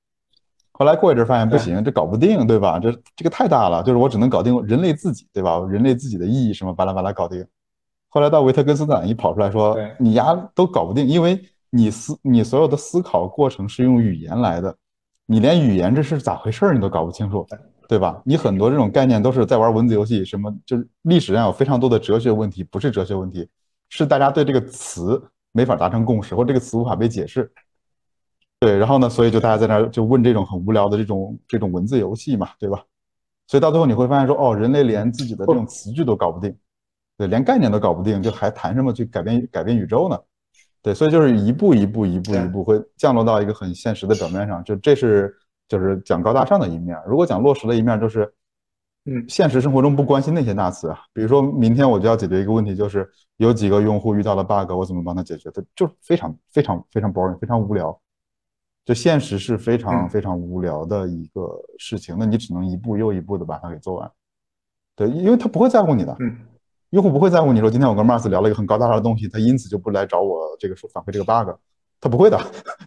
后来过一阵发现不行，这搞不定，对吧？这这个太大了，就是我只能搞定人类自己，对吧？人类自己的意义什么巴拉巴拉搞定。后来到维特根斯坦一跑出来说，你丫都搞不定，因为你思你所有的思考过程是用语言来的，你连语言这是咋回事你都搞不清楚。对吧？你很多这种概念都是在玩文字游戏，什么就是历史上有非常多的哲学问题，不是哲学问题，是大家对这个词没法达成共识，或这个词无法被解释。对，然后呢，所以就大家在那儿就问这种很无聊的这种这种文字游戏嘛，对吧？所以到最后你会发现说，哦，人类连自己的这种词句都搞不定，对，连概念都搞不定，就还谈什么去改变改变宇宙呢？对，所以就是一步一步一步一步会降落到一个很现实的表面上，就这是。就是讲高大上的一面，如果讲落实的一面，就是嗯，现实生活中不关心那些大词啊，比如说明天我就要解决一个问题，就是有几个用户遇到了 bug，我怎么帮他解决？他就非常非常非常 boring，非常无聊。就现实是非常非常无聊的一个事情，那你只能一步又一步的把它给做完。对，因为他不会在乎你的，嗯，用户不会在乎你说今天我跟 Mars 聊了一个很高大上的东西，他因此就不来找我这个说反馈这个 bug，他不会的，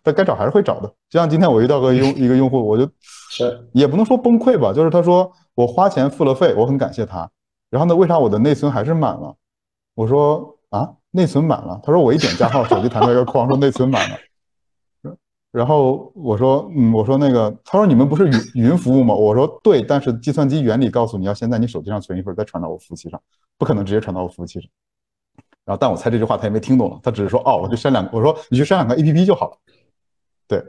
他该找还是会找的。就像今天我遇到个用一个用户，我就是也不能说崩溃吧，就是他说我花钱付了费，我很感谢他，然后呢，为啥我的内存还是满了？我说啊，内存满了。他说我一点加号，手机弹出来一个框说内存满了。然后我说，嗯，我说那个，他说你们不是云云服务吗？我说对，但是计算机原理告诉你要先在你手机上存一份，再传到我服务器上，不可能直接传到我服务器上。然后，但我猜这句话他也没听懂了，他只是说，哦，我去删两个，我说你去删两个 A P P 就好了。对，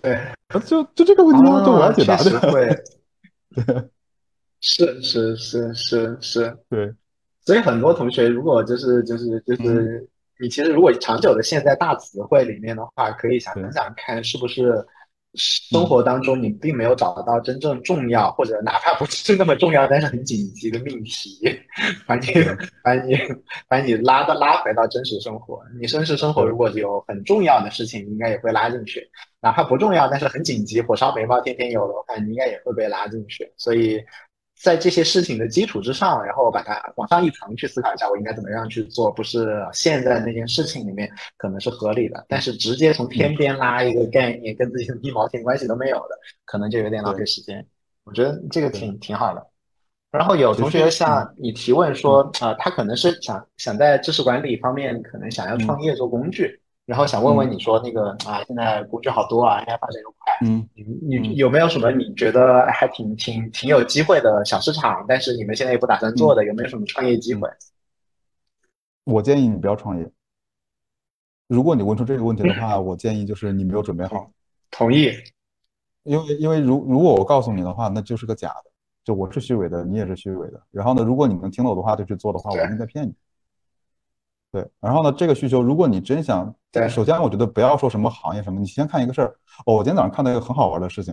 对，就就这个问题吗？就我要解答的。会，对，是是是是是，对。所以很多同学如果就是就是就是。你其实如果长久的陷在大词汇里面的话，可以想想看，是不是生活当中你并没有找到真正重要，或者哪怕不是那么重要，但是很紧急的命题，把你把你把你拉到拉回到真实生活。你真实生活如果有很重要的事情，应该也会拉进去；哪怕不重要，但是很紧急，火烧眉毛天天有的话，你应该也会被拉进去。所以。在这些事情的基础之上，然后把它往上一层去思考一下，我应该怎么样去做？不是现在那件事情里面可能是合理的，但是直接从天边拉一个概念，跟自己一毛钱关系都没有的，可能就有点浪费时间。我觉得这个挺挺好的。然后有同学向你提问说，啊，他可能是想想在知识管理方面，可能想要创业做工具。然后想问问你说那个啊，现在工具好多啊应该发展又快，嗯，你你有没有什么你觉得还挺挺挺有机会的小市场？但是你们现在也不打算做的，有没有什么创业机会？我建议你不要创业。如果你问出这个问题的话，*laughs* 我建议就是你没有准备好。同意。因为因为如如果我告诉你的话，那就是个假的，就我是虚伪的，你也是虚伪的。然后呢，如果你能听了我的话就去做的话，我一定在骗你。对，然后呢，这个需求，如果你真想，对，首先我觉得不要说什么行业什么，你先看一个事儿。哦，我今天早上看到一个很好玩的事情，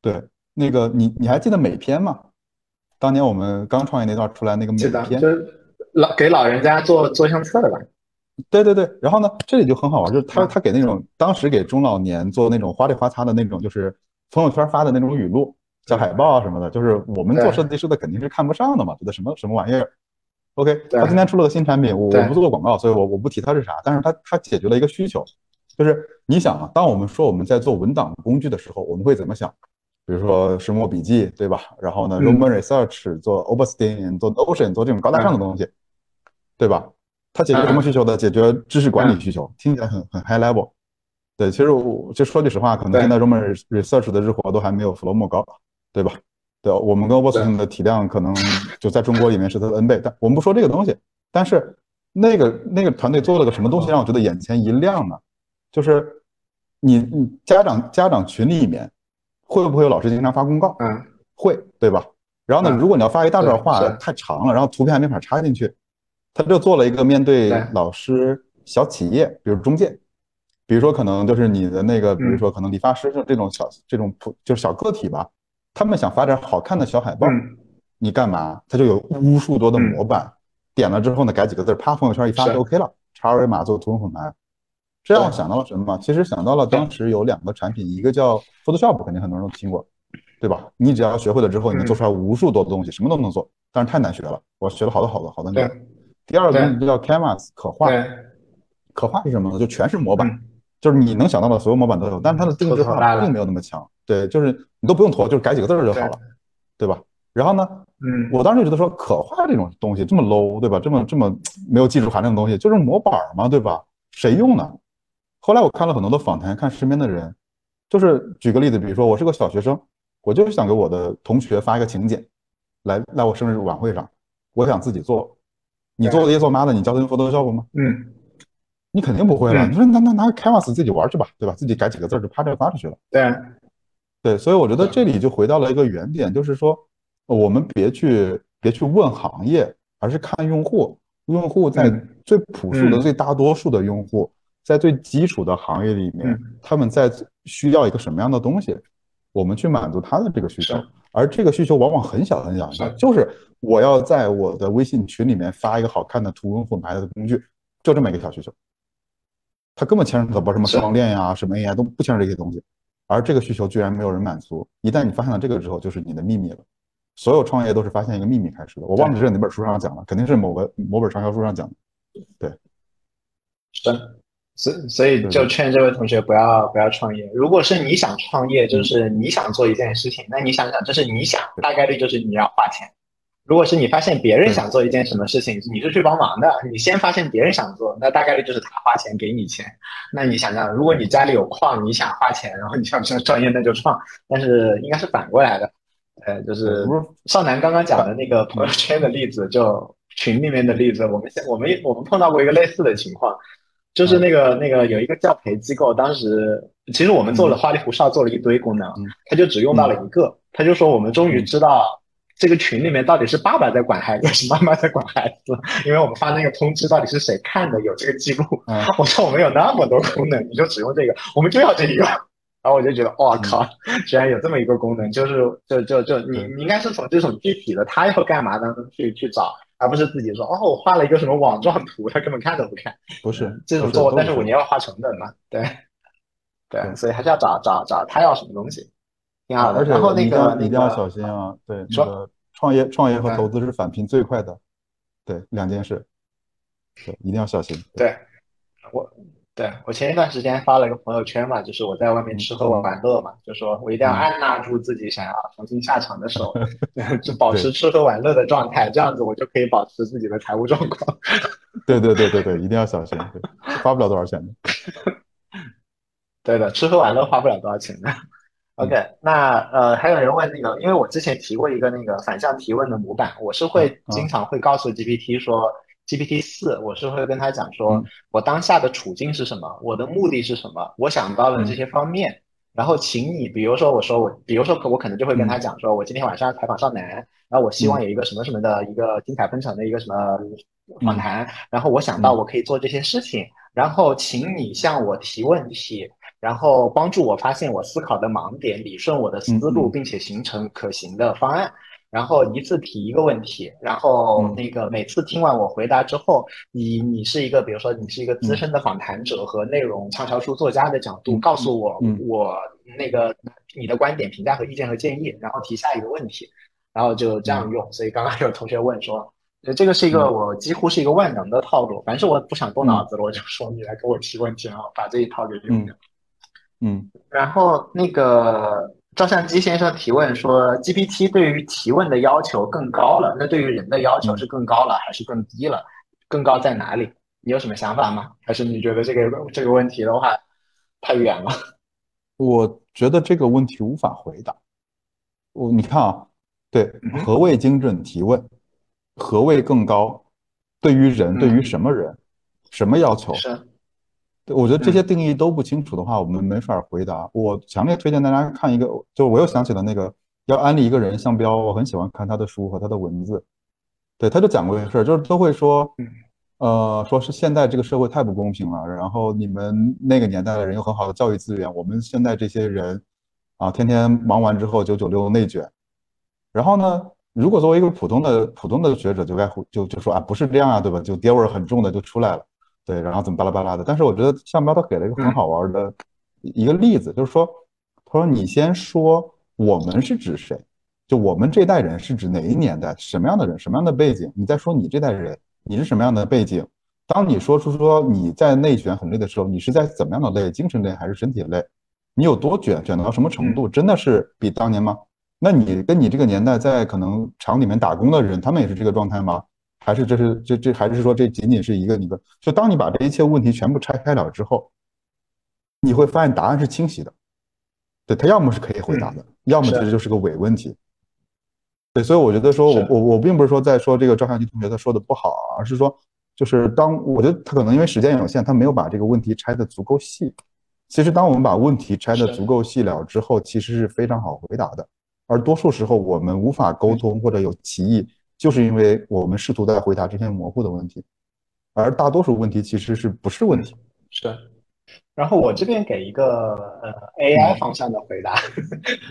对，那个你你还记得美篇吗？当年我们刚创业那段出来那个美篇，就是老给老人家做做相册的吧？对对对，然后呢，这里就很好玩，就是他他给那种当时给中老年做那种花里花擦的那种，就是朋友圈发的那种语录、小海报啊什么的，就是我们做设计师的肯定是看不上的嘛，觉得什么什么玩意儿。OK，他今天出了个新产品，我我不做广告，所以我我不提它是啥，但是它它解决了一个需求，就是你想啊，当我们说我们在做文档工具的时候，我们会怎么想？比如说石墨笔记，对吧？然后呢，Roman Research 做 o b e r s t e i n 做 Ocean 做这种高大上的东西，对吧？它解决什么需求的？解决知识管理需求，听起来很很 high level。对，其实我就说句实话，可能现在 Roman Research 的日活都还没有 Flomo 高，对吧？对，我们跟 e e i n 的体量可能。就在中国里面是它的 N 倍，但我们不说这个东西。但是那个那个团队做了个什么东西，让我觉得眼前一亮呢？就是你你家长家长群里面会不会有老师经常发公告？嗯，会，对吧？然后呢，如果你要发一大段话太长了，然后图片还没法插进去，他就做了一个面对老师小企业，比如中介，比如说可能就是你的那个，比如说可能理发师这这种小这种普就是小个体吧，他们想发点好看的小海报。你干嘛？他就有无数多的模板，点了之后呢，改几个字，啪，朋友圈一发就 OK 了。插二维码做图文混排，这让我想到了什么？其实想到了当时有两个产品，一个叫 Photoshop，肯定很多人都听过，对吧？你只要学会了之后，你能做出来无数多的东西，什么都能做，但是太难学了。我学了好多好多好多年。第二个东西叫 Canvas，可画。可画是什么呢？就全是模板，就是你能想到的所有模板都有，但是它的定制化并没有那么强。对，就是你都不用拖，就是改几个字就好了，对吧？然后呢？嗯，我当时就觉得说，可画这种东西这么 low，对吧？这么这么没有技术含量的东西，就是模板嘛，对吧？谁用呢？后来我看了很多的访谈，看身边的人，就是举个例子，比如说我是个小学生，我就是想给我的同学发一个请柬，来来我生日晚会上，我想自己做。你做爹做妈的，你教他用 Photoshop 吗？嗯，你肯定不会了。你说那那拿 Canvas 自己玩去吧，对吧？自己改几个字就啪就发出去了。对，对，所以我觉得这里就回到了一个原点，就是说。我们别去别去问行业，而是看用户。用户在最朴素的、最大多数的用户，在最基础的行业里面，他们在需要一个什么样的东西？我们去满足他的这个需求，而这个需求往往很小很小很小，就是我要在我的微信群里面发一个好看的图文混排的工具，就这么一个小需求。他根本牵扯不什么双链呀、什么 AI 都不牵扯这些东西，而这个需求居然没有人满足。一旦你发现了这个之后，就是你的秘密了。所有创业都是发现一个秘密开始的，我忘记是哪本书上讲了，肯定是某个某本畅销书上讲的。对，是。所所以就劝这位同学不要不要创业。如果是你想创业，就是你想做一件事情，那你想想，这是你想，大概率就是你要花钱。如果是你发现别人想做一件什么事情，你是去帮忙的，你先发现别人想做，那大概率就是他花钱给你钱。那你想想，如果你家里有矿，你想花钱，然后你想想创业，那就创。但是应该是反过来的，呃，就是少南刚刚讲的那个朋友圈的例子，就群里面的例子，我们我们我们碰到过一个类似的情况。就是那个那个有一个教培机构，当时其实我们做了花里胡哨做了一堆功能，他就只用到了一个，他就说我们终于知道这个群里面到底是爸爸在管孩子，还是妈妈在管孩子，*laughs* 因为我们发那个通知到底是谁看的有这个记录。*laughs* 我说我们有那么多功能，你就只用这个，我们就要这一个。*laughs* 然后我就觉得，哇靠，居然有这么一个功能，就是就就就你你应该是从这种具体的他要干嘛当中去去找。而不是自己说哦，我画了一个什么网状图，他根本看都不看。不是这种做，但是我你要花成本嘛，对，对，所以还是要找找找他要什么东西，挺好的。然后那个一定要小心啊，对，那个创业创业和投资是返贫最快的，对，两件事，对，一定要小心。对，我。对我前一段时间发了一个朋友圈嘛，就是我在外面吃喝玩乐嘛，就说我一定要按捺住自己想要重新下场的手，*laughs* 就保持吃喝玩乐的状态，这样子我就可以保持自己的财务状况。*laughs* 对对对对对，一定要小心，花不了多少钱的。*laughs* 对的，吃喝玩乐花不了多少钱的。OK，那呃，还有人问那个，因为我之前提过一个那个反向提问的模板，我是会经常会告诉 GPT 说。GPT 四，我是会跟他讲说，我当下的处境是什么，我的目的是什么，我想到了这些方面，然后请你，比如说我说我，比如说我可能就会跟他讲说，我今天晚上要采访少男，然后我希望有一个什么什么的一个精彩纷呈的一个什么访谈，然后我想到我可以做这些事情，然后请你向我提问题，然后帮助我发现我思考的盲点，理顺我的思路，并且形成可行的方案。然后一次提一个问题，然后那个每次听完我回答之后，以你是一个，比如说你是一个资深的访谈者和内容畅销书作家的角度，告诉我我那个你的观点、评价和意见和建议，然后提下一个问题，然后就这样用。所以刚刚有同学问说，这个是一个我几乎是一个万能的套路，凡是我不想动脑子了，我就说你来给我提问题，然后把这一套给用掉。嗯，然后那个。照相机先生提问说：“GPT 对于提问的要求更高了，那对于人的要求是更高了还是更低了？更高在哪里？你有什么想法吗？还是你觉得这个这个问题的话太远了？”我觉得这个问题无法回答。我你看啊，对，何谓精准提问？何谓更高？对于人，对于什么人？什么要求？是。我觉得这些定义都不清楚的话，我们没法回答。我强烈推荐大家看一个，就我又想起了那个要安利一个人项标，我很喜欢看他的书和他的文字。对，他就讲过一个事儿，就是都会说，呃，说是现在这个社会太不公平了，然后你们那个年代的人有很好的教育资源，我们现在这些人啊，天天忙完之后九九六内卷。然后呢，如果作为一个普通的普通的学者，就该就就说啊，不是这样啊，对吧？就爹味儿很重的就出来了。对，然后怎么巴拉巴拉的？但是我觉得向标他给了一个很好玩的一个例子，就是说，他说你先说我们是指谁？就我们这代人是指哪一年代？什么样的人？什么样的背景？你再说你这代人，你是什么样的背景？当你说出说你在内卷很累的时候，你是在怎么样的累？精神累还是身体累？你有多卷？卷到什么程度？真的是比当年吗？那你跟你这个年代在可能厂里面打工的人，他们也是这个状态吗？还是这是这这还是说这仅仅是一个一个？就当你把这一切问题全部拆开了之后，你会发现答案是清晰的。对他要么是可以回答的，要么其实就是个伪问题。对，所以我觉得说我我我并不是说在说这个赵向基同学他说的不好，而是说就是当我觉得他可能因为时间有限，他没有把这个问题拆的足够细。其实当我们把问题拆的足够细了之后，其实是非常好回答的。而多数时候我们无法沟通或者有歧义。就是因为我们试图在回答这些模糊的问题，而大多数问题其实是不是问题？是，然后我这边给一个呃 AI 方向的回答，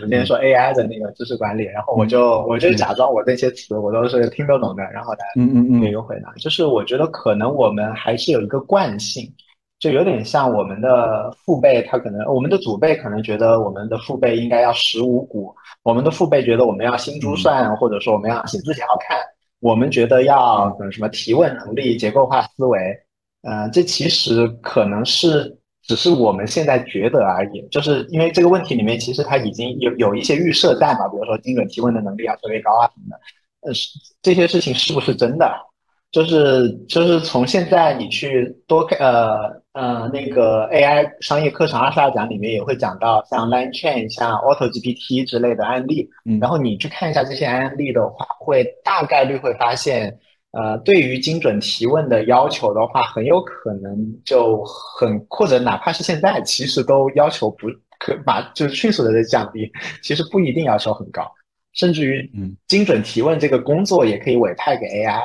我今天说 AI 的那个知识管理，然后我就我就假装我那些词我都是听得懂的，然后来给一个回答，就是我觉得可能我们还是有一个惯性，就有点像我们的父辈，他可能我们的祖辈可能觉得我们的父辈应该要识五谷，我们的父辈觉得我们要心珠算，或者说我们要写字写好看，我们觉得要什么提问能力、结构化思维，呃，这其实可能是。只是我们现在觉得而已，就是因为这个问题里面其实它已经有有一些预设在嘛，比如说精准提问的能力要特别高啊什么的，呃，这些事情是不是真的？就是就是从现在你去多看呃呃那个 AI 商业课程二十二讲里面也会讲到像 Line Chain、像 Auto GPT 之类的案例，然后你去看一下这些案例的话，会大概率会发现。呃，对于精准提问的要求的话，很有可能就很或者哪怕是现在，其实都要求不可把就是迅速的在降低，其实不一定要求很高，甚至于，嗯，精准提问这个工作也可以委派给 AI。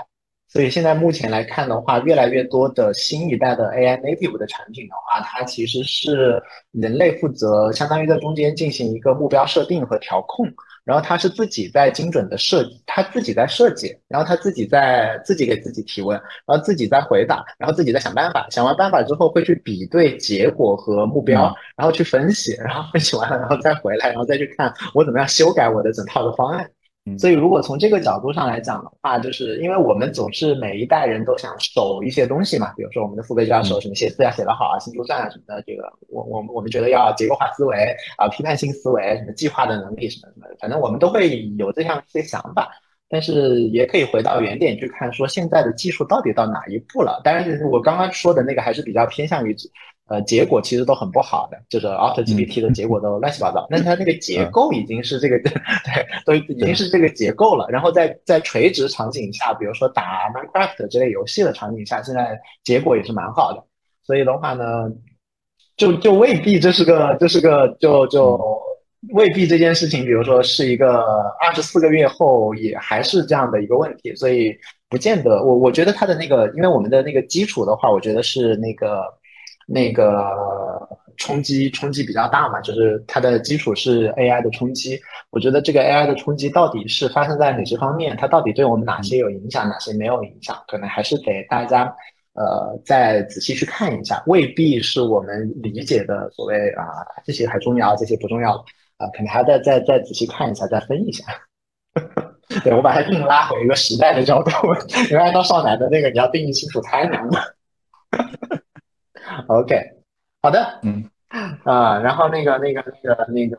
所以现在目前来看的话，越来越多的新一代的 AI native 的产品的话，它其实是人类负责，相当于在中间进行一个目标设定和调控。然后它是自己在精准的设，它自己在设计，然后它自己在自己给自己提问，然后自己在回答，然后自己在想办法，想完办法之后会去比对结果和目标，然后去分析，然后分析完了，然后再回来，然后再去看我怎么样修改我的整套的方案。所以，如果从这个角度上来讲的话，就是因为我们总是每一代人都想守一些东西嘛，比如说我们的父辈就要守什么写字要写得好啊，心珠算啊什么的。这个，我我我们觉得要结构化思维啊，批判性思维，什么计划的能力什么什么的，反正我们都会有这样一些想法。但是也可以回到原点去看，说现在的技术到底到哪一步了？当然，就是我刚刚说的那个还是比较偏向于。呃，结果其实都很不好的，就是 After GPT 的结果都乱七八糟。那它那个结构已经是这个，对，都已经是这个结构了。然后在在垂直场景下，比如说打 Minecraft 这类游戏的场景下，现在结果也是蛮好的。所以的话呢，就就未必这是个这是个就就未必这件事情，比如说是一个二十四个月后也还是这样的一个问题。所以不见得，我我觉得它的那个，因为我们的那个基础的话，我觉得是那个。那个冲击冲击比较大嘛，就是它的基础是 AI 的冲击。我觉得这个 AI 的冲击到底是发生在哪些方面？它到底对我们哪些有影响，哪些没有影响？可能还是得大家呃再仔细去看一下，未必是我们理解的所谓啊这些还重要，这些不重要啊，可能还要再再再仔细看一下，再分一下。*laughs* 对我把它硬拉回一个时代的角度，因为按照少男的那个，你要定义清楚太难了。*laughs* OK，好的，嗯，啊，然后那个、那个、那个、那个，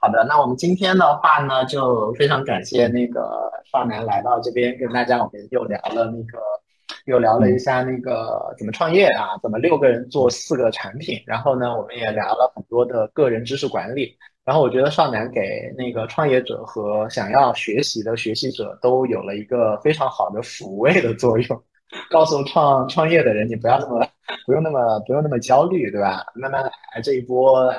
好的，那我们今天的话呢，就非常感谢那个少南来到这边跟大家，我们又聊了那个，*laughs* 又聊了一下那个怎么创业啊，怎么六个人做四个产品，然后呢，我们也聊了很多的个人知识管理，然后我觉得少南给那个创业者和想要学习的学习者都有了一个非常好的抚慰的作用。告诉创创业的人，你不要那么不用那么不用那么焦虑，对吧？慢慢来，这一波，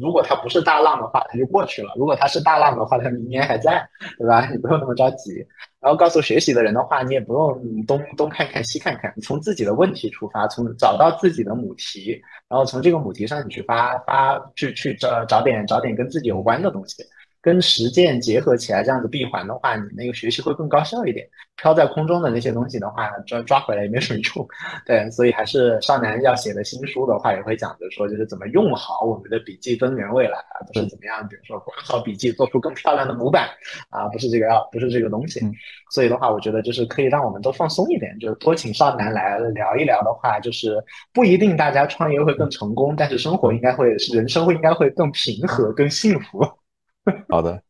如果它不是大浪的话，它就过去了；如果它是大浪的话，它明年还在，对吧？你不用那么着急。然后告诉学习的人的话，你也不用东东看看西看看，从自己的问题出发，从找到自己的母题，然后从这个母题上你去发发去去找找点找点跟自己有关的东西。跟实践结合起来，这样子闭环的话，你那个学习会更高效一点。飘在空中的那些东西的话，抓抓回来也没什么用。对，所以还是少南要写的新书的话，也会讲着说，就是怎么用好我们的笔记增援未来，而不是怎么样，比如说管好笔记，做出更漂亮的模板啊，不是这个要，不是这个东西。所以的话，我觉得就是可以让我们都放松一点，就是多请少南来聊一聊的话，就是不一定大家创业会更成功，但是生活应该会，人生会应该会更平和、更幸福。*laughs* 好的，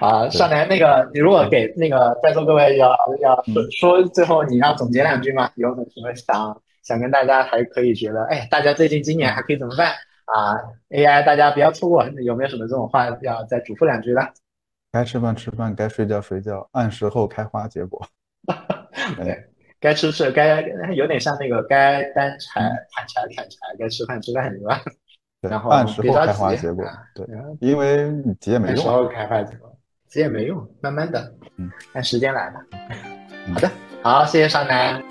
啊，少年，那个你如果给那个在座各位要要说最后你要总结两句吗？有什么想想跟大家还可以觉得，哎，大家最近今年还可以怎么办啊？AI 大家不要错过，有没有什么这种话要再嘱咐两句的？该吃饭吃饭，该睡觉睡觉，按时候开花结果。*laughs* 对，该吃吃，该有点像那个该担柴砍柴砍柴，该吃饭吃饭，是吧？然后按时候开花结果，对，因为急也没用。时候开花结果，急也没用，慢慢的，嗯，按时间来吧。好的，好，谢谢少南。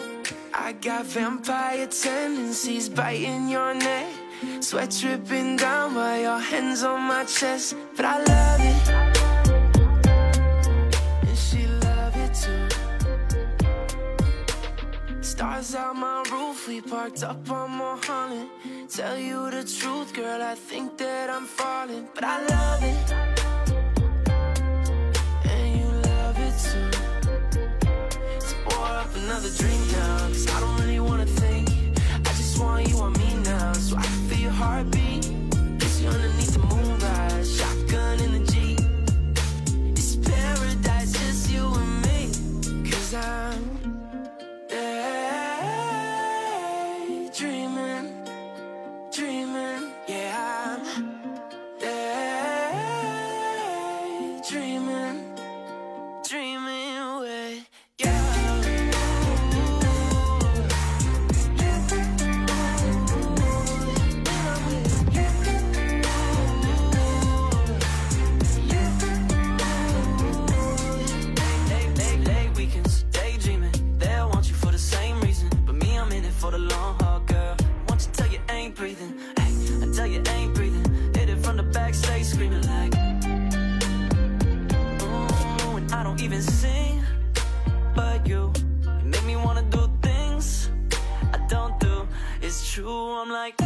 Sweat dripping down while your hands on my chest. But I love it. And she love it too. Stars out my We parked up on Mulholland. Tell you the truth, girl, I think that I'm falling, but I love it. and you love it too. So another drink now Cause I don't really wanna think I just want you on me now So I can feel your heartbeat Cause you underneath the moonrise Shock I'm like